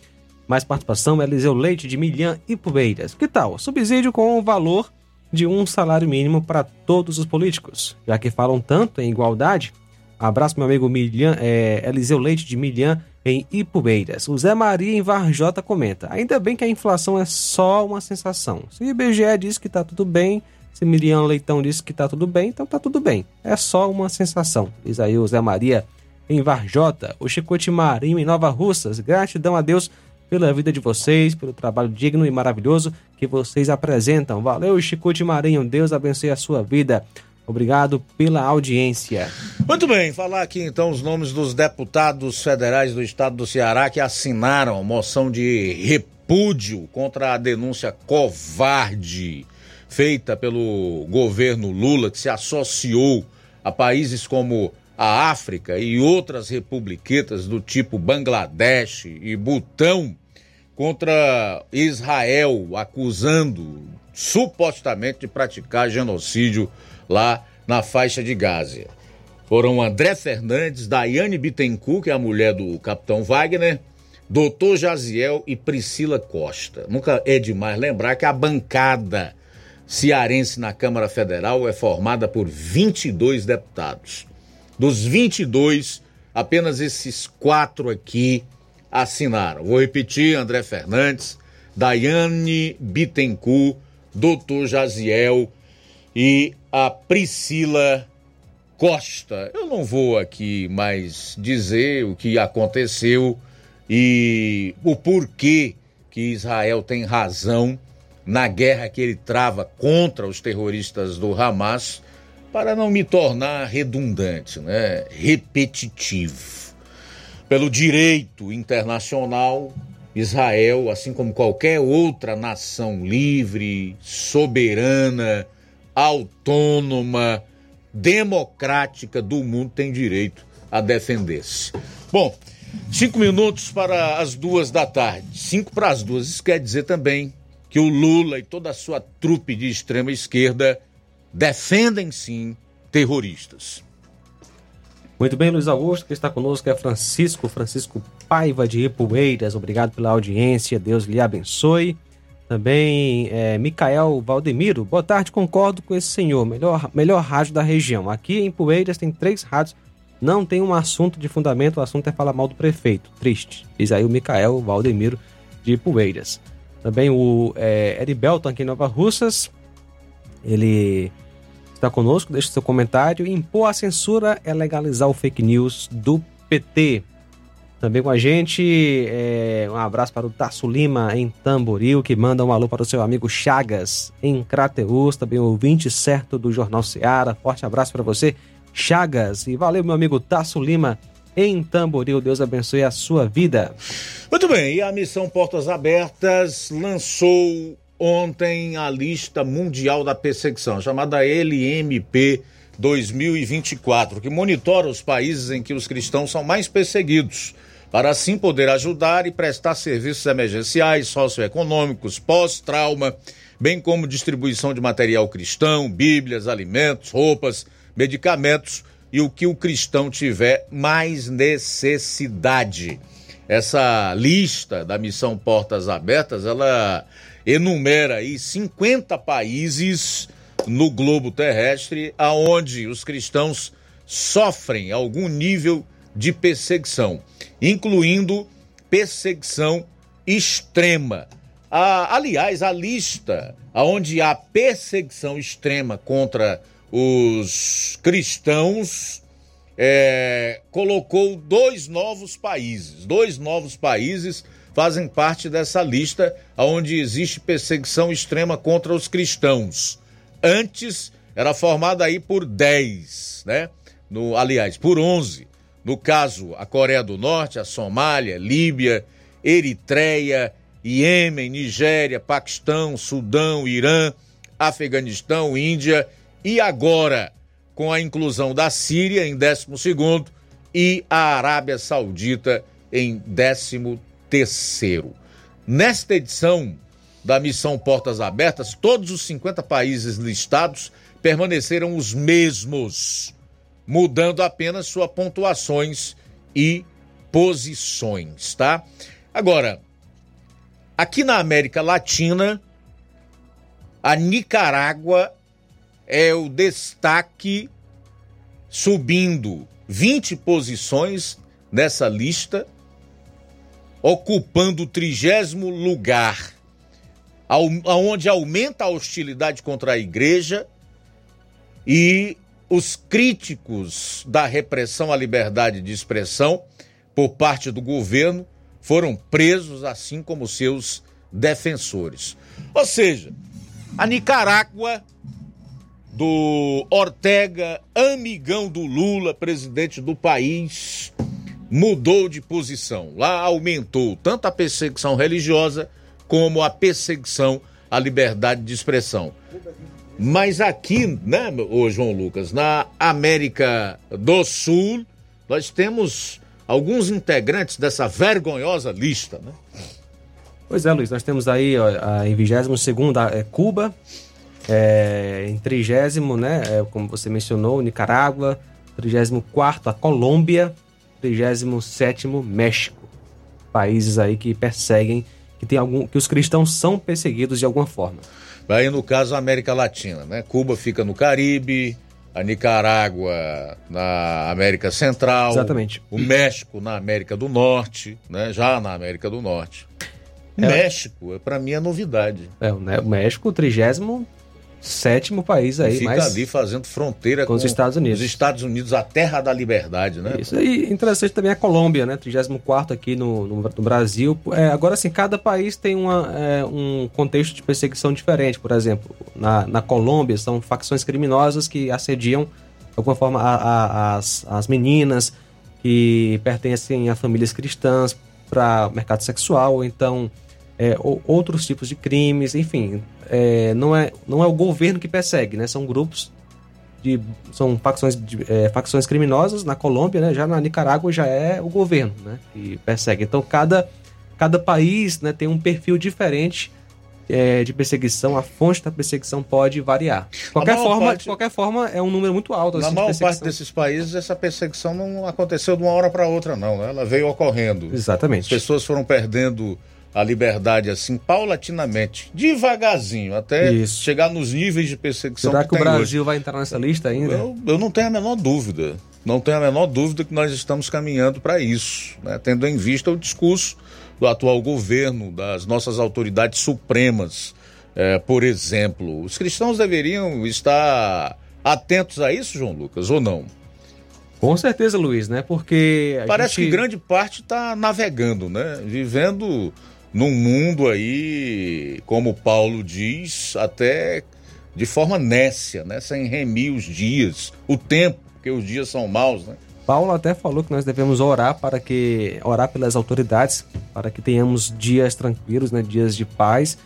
Mais participação, Eliseu Leite, de Milhã e Pubeiras. Que tal? Subsídio com o valor de um salário mínimo para todos os políticos. Já que falam tanto em igualdade, abraço meu amigo Milhã, é, Eliseu Leite, de Milhã em Ipubeiras. O Zé Maria em Varjota comenta: Ainda bem que a inflação é só uma sensação. Se o IBGE diz que está tudo bem, se Miriam Leitão disse que está tudo bem, então está tudo bem. É só uma sensação. Diz aí o Zé Maria em Varjota. O Chicote Marinho em Nova Russas. Gratidão a Deus pela vida de vocês, pelo trabalho digno e maravilhoso que vocês apresentam. Valeu, Chicote Marinho. Deus abençoe a sua vida. Obrigado pela audiência. Muito bem, falar aqui então os nomes dos deputados federais do estado do Ceará que assinaram moção de repúdio contra a denúncia covarde feita pelo governo Lula, que se associou a países como a África e outras republiquetas do tipo Bangladesh e Butão contra Israel, acusando supostamente de praticar genocídio lá na faixa de Gaza. Foram André Fernandes, Daiane Bittencourt, que é a mulher do capitão Wagner, Doutor Jaziel e Priscila Costa. Nunca é demais lembrar que a bancada cearense na Câmara Federal é formada por 22 deputados. Dos 22, apenas esses quatro aqui assinaram. Vou repetir: André Fernandes, Daiane Bittencourt, Doutor Jaziel e a Priscila Costa. Eu não vou aqui mais dizer o que aconteceu e o porquê que Israel tem razão na guerra que ele trava contra os terroristas do Hamas, para não me tornar redundante, né? repetitivo. Pelo direito internacional, Israel, assim como qualquer outra nação livre, soberana, autônoma, democrática do mundo tem direito a defender-se. Bom, cinco minutos para as duas da tarde. Cinco para as duas. Isso quer dizer também que o Lula e toda a sua trupe de extrema esquerda defendem sim terroristas. Muito bem, Luiz Augusto, que está conosco é Francisco, Francisco Paiva de Ipueiras. Obrigado pela audiência, Deus lhe abençoe. Também é, Micael Valdemiro, boa tarde, concordo com esse senhor, melhor, melhor rádio da região. Aqui em Poeiras tem três rádios, não tem um assunto de fundamento, o assunto é falar mal do prefeito. Triste. Diz aí o Micael Valdemiro de Poeiras. Também o é, Erivelton aqui em Nova Russas. Ele está conosco, deixa seu comentário. Impor a censura é legalizar o fake news do PT. Também com a gente, é, um abraço para o Tasso Lima em Tamboril, que manda um alô para o seu amigo Chagas em Crateus, também ouvinte certo do Jornal Seara. Forte abraço para você, Chagas. E valeu, meu amigo Tasso Lima em Tamboril. Deus abençoe a sua vida. Muito bem, e a missão Portas Abertas lançou ontem a lista mundial da perseguição, chamada LMP 2024, que monitora os países em que os cristãos são mais perseguidos, para assim poder ajudar e prestar serviços emergenciais, socioeconômicos, pós-trauma, bem como distribuição de material cristão, bíblias, alimentos, roupas, medicamentos e o que o cristão tiver mais necessidade. Essa lista da missão Portas Abertas, ela enumera aí 50 países no globo terrestre aonde os cristãos sofrem algum nível de perseguição, incluindo perseguição extrema. Ah, aliás, a lista onde há perseguição extrema contra os cristãos é, colocou dois novos países. Dois novos países fazem parte dessa lista onde existe perseguição extrema contra os cristãos. Antes era formada aí por 10, né? No, aliás, por 11. No caso, a Coreia do Norte, a Somália, Líbia, Eritreia, Iêmen, Nigéria, Paquistão, Sudão, Irã, Afeganistão, Índia e agora com a inclusão da Síria em 12 e a Arábia Saudita em 13. Nesta edição da missão Portas Abertas, todos os 50 países listados permaneceram os mesmos, mudando apenas suas pontuações e posições, tá? Agora, aqui na América Latina, a Nicarágua é o destaque subindo 20 posições nessa lista, ocupando o trigésimo lugar, aonde aumenta a hostilidade contra a igreja e os críticos da repressão à liberdade de expressão por parte do governo foram presos, assim como seus defensores. Ou seja, a Nicarágua do Ortega, amigão do Lula, presidente do país, mudou de posição. Lá aumentou tanto a perseguição religiosa como a perseguição à liberdade de expressão. Mas aqui, né, ô João Lucas, na América do Sul, nós temos alguns integrantes dessa vergonhosa lista, né? Pois é, Luiz, nós temos aí ó, a, em 22 é Cuba, é, em 30, né, é, como você mencionou, Nicarágua, 34 a Colômbia, 37 México. Países aí que perseguem, que tem algum, que os cristãos são perseguidos de alguma forma. Aí no caso a América Latina, né? Cuba fica no Caribe, a Nicarágua na América Central, Exatamente. o México na América do Norte, né? Já na América do Norte. É. México, para mim é novidade. É, o México, o trigésimo sétimo país aí, Fica ali fazendo fronteira com, com, os Estados Unidos. Os Estados Unidos, a terra da liberdade, né? Isso aí, interessante também a Colômbia, né? 34 aqui no, no, no Brasil. É, agora, assim, cada país tem uma, é, um contexto de perseguição diferente. Por exemplo, na, na Colômbia são facções criminosas que assediam, de alguma forma, a, a, as, as meninas que pertencem a famílias cristãs para mercado sexual, ou então é, ou, outros tipos de crimes, enfim, é, não, é, não é o governo que persegue, né? São grupos de são facções, de, é, facções criminosas na Colômbia, né? Já na Nicarágua já é o governo, né? Que persegue. Então cada cada país, né, tem um perfil diferente é, de perseguição, a fonte da perseguição pode variar. De qualquer, forma, parte, de qualquer forma, é um número muito alto. Assim, na maior parte desses países, essa perseguição não aconteceu de uma hora para outra, não. Né? Ela veio ocorrendo. Exatamente. As pessoas foram perdendo a liberdade assim paulatinamente, devagarzinho, até Isso. chegar nos níveis de perseguição Será que, que o Brasil hoje. vai entrar nessa lista ainda? Eu, eu, não tenho a menor dúvida. Não tenho a menor dúvida que nós estamos caminhando para isso, né? tendo em vista o discurso do atual governo, das nossas autoridades supremas, é, por exemplo. Os cristãos deveriam estar atentos a isso, João Lucas, ou não? Com certeza, Luiz, né? Porque. Parece gente... que grande parte está navegando, né? Vivendo num mundo aí, como Paulo diz, até de forma nécia, né? Sem remir os dias, o tempo, porque os dias são maus, né? Paulo até falou que nós devemos orar para que orar pelas autoridades, para que tenhamos dias tranquilos, né, dias de paz.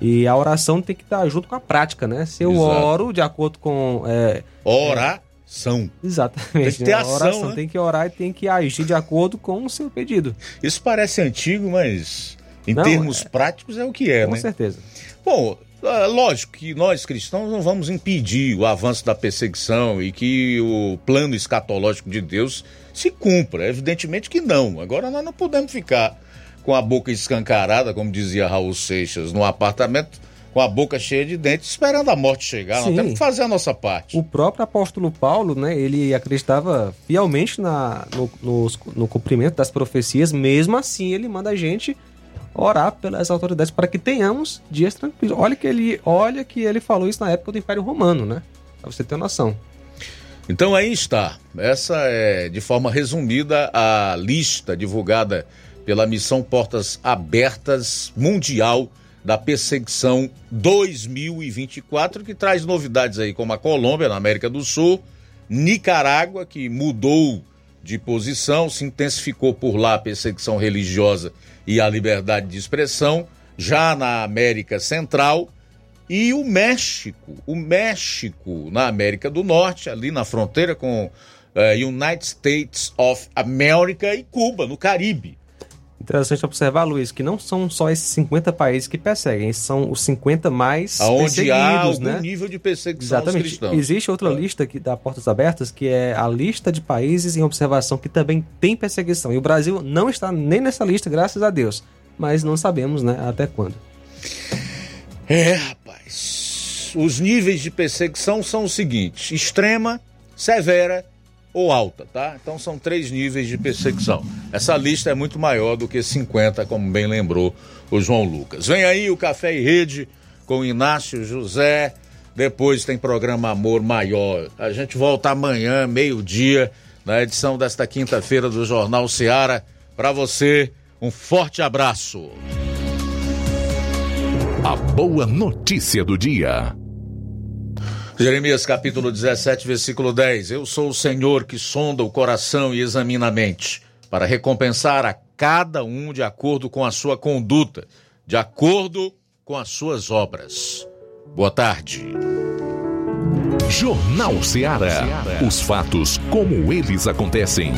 E a oração tem que estar junto com a prática, né? Se eu Exato. oro de acordo com é, oração. É, exatamente. Tem que ter né? ação, oração né? tem que orar e tem que agir de acordo com o seu pedido. Isso parece antigo, mas em Não, termos é... práticos é o que é, com né? Com certeza. Bom, é, lógico que nós cristãos não vamos impedir o avanço da perseguição e que o plano escatológico de Deus se cumpra. Evidentemente que não. Agora nós não podemos ficar com a boca escancarada, como dizia Raul Seixas, no apartamento com a boca cheia de dentes, esperando a morte chegar. Sim. Nós temos que fazer a nossa parte. O próprio apóstolo Paulo, né, ele acreditava fielmente na, no, no, no cumprimento das profecias, mesmo assim ele manda a gente orar pelas autoridades para que tenhamos dias tranquilos. Olha que ele, olha que ele falou isso na época do Império Romano, né? Para você ter noção. Então aí está. Essa é, de forma resumida, a lista divulgada pela missão Portas Abertas Mundial da Perseguição 2024, que traz novidades aí como a Colômbia, na América do Sul, Nicarágua, que mudou de posição, se intensificou por lá a perseguição religiosa e a liberdade de expressão, já na América Central, e o México, o México na América do Norte, ali na fronteira com uh, United States of America e Cuba, no Caribe. Interessante observar, Luiz, que não são só esses 50 países que perseguem, são os 50 mais Aonde há algum né? nível de perseguição Exatamente. cristãos. Existe outra é. lista que dá Portas Abertas, que é a lista de países em observação que também tem perseguição. E o Brasil não está nem nessa lista, graças a Deus. Mas não sabemos, né, até quando. É, rapaz. Os níveis de perseguição são os seguintes: extrema, severa ou alta, tá? Então são três níveis de perseguição. Essa lista é muito maior do que 50, como bem lembrou o João Lucas. Vem aí o Café e Rede com Inácio José. Depois tem programa Amor Maior. A gente volta amanhã, meio-dia, na edição desta quinta-feira do Jornal Seara. Para você, um forte abraço. A boa notícia do dia. Jeremias capítulo 17, versículo 10. Eu sou o Senhor que sonda o coração e examina a mente, para recompensar a cada um de acordo com a sua conduta, de acordo com as suas obras. Boa tarde. Jornal Ceará. Os fatos como eles acontecem.